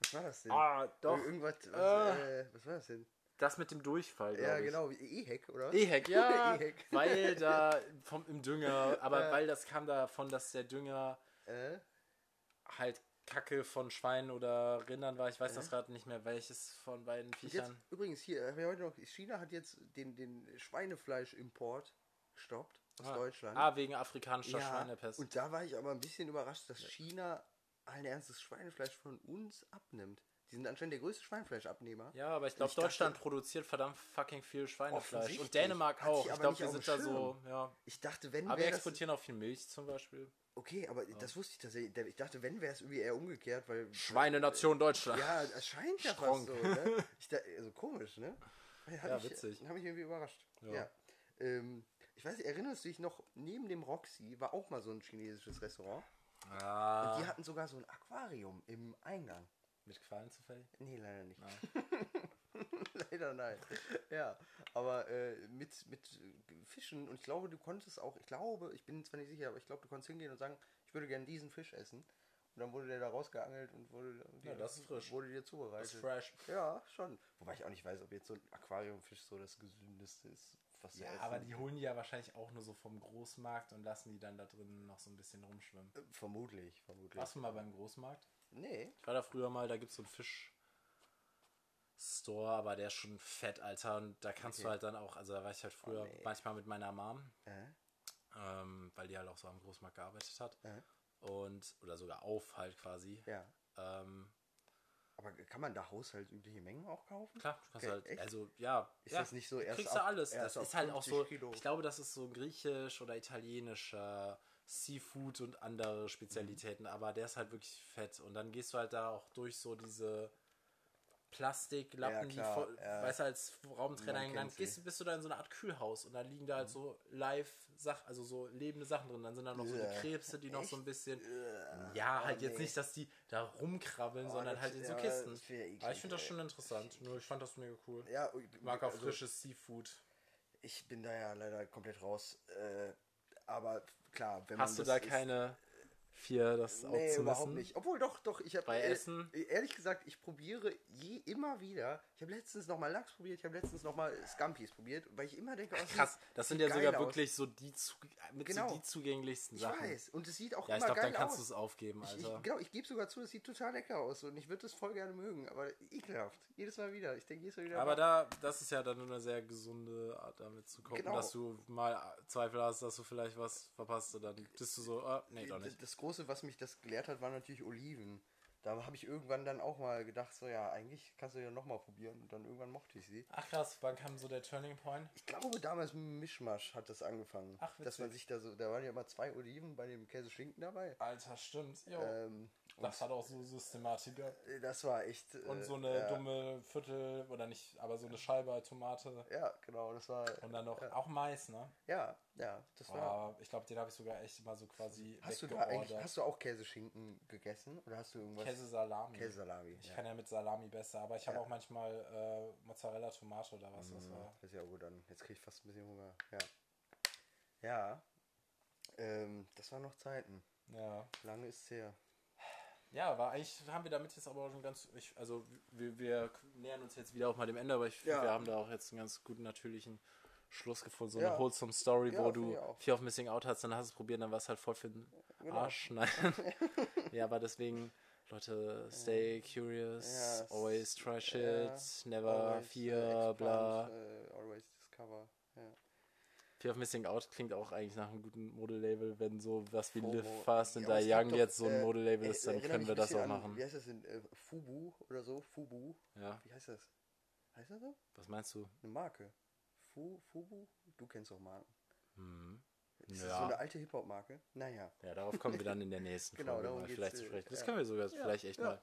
Was war das denn? Ah, doch. Ir- Irgendwas, was, Äh. äh, was war das denn? Das mit dem Durchfall, Ja, ich. genau, Ehek, oder? Ehek, *laughs* ja. Ehek. Weil *laughs* da vom, im Dünger, aber Ja. weil das kam davon, dass der Dünger Äh? halt Kacke von Schweinen oder Rindern war. Ich weiß Ja. das gerade nicht mehr, welches von beiden Und jetzt, Viechern. übrigens, hier, wir heute noch, China hat jetzt den, den Schweinefleischimport gestoppt aus Ah. Deutschland. Ah, wegen afrikanischer Schweinepest. Und da war ich aber ein bisschen überrascht, dass China allen Ernstes Schweinefleisch von uns abnimmt. Die sind anscheinend der größte Schweinefleischabnehmer. ja, aber ich glaube, Ich dachte- Deutschland produziert verdammt fucking viel Schweinefleisch. Und. Dänemark ich auch. Ich glaube, wir sind da so, ja. Ich dachte, wenn Aber wir exportieren auch viel Milch zum Beispiel. Okay, aber das wusste ich tatsächlich. Ich dachte, wenn wäre es irgendwie eher umgekehrt, weil... Schweinenation Deutschland. Ja, es scheint ja Strong. fast so, ne? *laughs* Ich da, also komisch, ne? Hat Ja, mich, witzig. Hat mich irgendwie überrascht. Ja. Ja. Ähm, ich weiß nicht, erinnerst du dich noch, neben dem Roxy war auch mal so ein chinesisches Restaurant. Ah, Und die hatten sogar so ein Aquarium im Eingang. Mit Qualen zufällig? Nee, leider nicht. *laughs* Leider nein. Ja, aber äh, mit, mit Fischen und ich glaube, du konntest auch, ich glaube, ich bin zwar nicht sicher, aber ich glaube, du konntest hingehen und sagen, ich würde gerne diesen Fisch essen. Und dann wurde der da rausgeangelt und wurde, dir- das ist frisch. wurde dir Das zubereitet. ist fresh. Ja, schon. Wobei ich auch nicht weiß, ob jetzt so ein Aquariumfisch so das gesündeste ist, was Ja, aber die holen die ja wahrscheinlich auch nur so vom Großmarkt und lassen die dann da drin noch so ein bisschen rumschwimmen. Äh, Vermutlich, vermutlich. Warst du mal beim Großmarkt? Nee. Ich war da früher mal, da gibt es so einen Fisch-Store, aber der ist schon fett, Alter. Und da kannst du Okay. halt dann auch, also da war ich halt früher Oh, nee. manchmal mit meiner Mom, Äh? ähm, weil die halt auch so am Großmarkt gearbeitet hat. Äh? Und, oder sogar auf halt quasi. Ja. Ähm, Aber kann man da haushaltsübliche Mengen auch kaufen? klar, du kannst Okay, halt, echt? also ja. Ist ja, das nicht so du erst kriegst du alles. Das ist halt auch 50 so, Kilo? ich glaube, das ist so griechisch oder italienischer Seafood und andere Spezialitäten, aber der ist halt wirklich fett. Und dann gehst du halt da auch durch so diese Plastiklappen, Ja, die voll, ja. weißt du, als Raumtrainer. Mhm. gehst, bist du da in so einer Art Kühlhaus und da liegen da halt so live Sach, also so lebende Sachen drin. Dann sind da noch so die Krebse, die noch so ein echt? bisschen. Äh, Ja, oh, halt jetzt nee. nicht, dass die da rumkrabbeln, Oh, sondern halt in so Kisten. eklig, Aber ich finde das schon interessant. Nur ich fand das mega cool. Ja, Ich mag auch also, frisches Seafood. Ich bin da ja leider komplett raus. Äh, aber klar, wenn man Hast du da keine vier, das auch Nee, zu überhaupt müssen? nicht. Obwohl doch, doch, ich habe Bei äh, Essen? ehrlich gesagt, ich probiere je immer wieder. Ich habe letztens noch mal Lachs probiert, ich habe letztens noch mal Scampis probiert, weil ich immer denke, oh, Krass, das sind ja sogar aus. wirklich so die mit Genau. so die zugänglichsten Ich Sachen. weiß, und es sieht auch Ja, ich immer glaube, geil dann kannst du aus. es aufgeben, Ich, Alter. ich, genau, ich gebe sogar zu, es sieht total lecker aus und ich würde es voll gerne mögen, aber ekelhaft. Jedes Mal wieder. Ich denke jedes Mal wieder. Aber mal- da, das ist ja dann eine sehr gesunde Art, damit zu gucken, Genau. dass du mal Zweifel hast, dass du vielleicht was verpasst und dann bist du so, ah, nee, doch nicht. Das Große, was mich das gelehrt hat, waren natürlich Oliven. Da habe ich irgendwann dann auch mal gedacht, so ja, eigentlich kannst du ja nochmal probieren und dann irgendwann mochte ich sie. Ach krass, wann kam so der Turning Point? Ich glaube, damals mit Mischmasch hat das angefangen. Ach, dass man witzig. sich da so, da waren ja immer zwei Oliven bei dem Käse-Schinken dabei. Alter, stimmt. Jo. Ähm, das hat auch so Systematiker. und das war echt. Und äh, so eine ja, dumme Viertel, oder nicht, aber so eine Scheibe Tomate. Ja, genau, das war. Und dann noch, Ja, auch Mais, ne? ja, ja das war. Aber ich glaube, den habe ich sogar echt immer so quasi Hast du da eigentlich, hast du auch Käseschinken gegessen oder hast du irgendwas? Käse-Salami. Käsesalami. Ich ja. kann ja mit Salami besser, aber ich habe auch manchmal äh, Mozzarella, Tomate oder was das Mhm, war. Das ist ja gut dann. Jetzt kriege ich fast ein bisschen Hunger. Ja. Ja. Ähm, das waren noch Zeiten. Ja. Lange ist es her. Ja, war eigentlich, haben wir damit jetzt aber schon ganz, ich, also wir, wir nähern uns jetzt wieder auch mal dem Ende, aber ich finde, Ja. wir haben da auch jetzt einen ganz guten natürlichen Schluss gefunden, so Ja. eine wholesome Story, Ja, wo du auch. Fear of Missing Out hast, dann hast du es probiert, dann war es halt voll für den Genau. Arsch. *laughs* Nein. *laughs* ja, aber deswegen, Leute, stay curious, Ja, es- always try shit, never Always, fear, bla. expand, äh, always discover. Ja. Fear of Missing Out klingt auch eigentlich nach einem guten Modelabel, wenn so was wie FOMO. Live Fast and Ja, Die Young doch, jetzt so ein äh, Modelabel äh, ist, dann können wir das auch an- machen. Wie heißt das denn? Äh, Fubu oder so? Fubu? Ja, Wie heißt das? Heißt das so? was meinst du? Eine Marke. Fu, Fubu? Du kennst doch Marken. Hm. Ist das Ja. so eine alte Hip-Hop-Marke? Naja. Ja, darauf kommen wir dann in der *laughs* nächsten Genau, Folge mal vielleicht zu äh, sprechen. Das ja. können wir sogar Ja, vielleicht echt mal.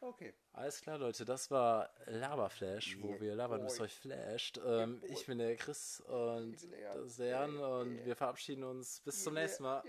Okay. Alles klar, Leute, das war Laberflash, wo wir labern, bis euch flasht. Ähm, ich bin der Chris und der Jan. das und wir verabschieden uns. Bis zum nächsten Mal.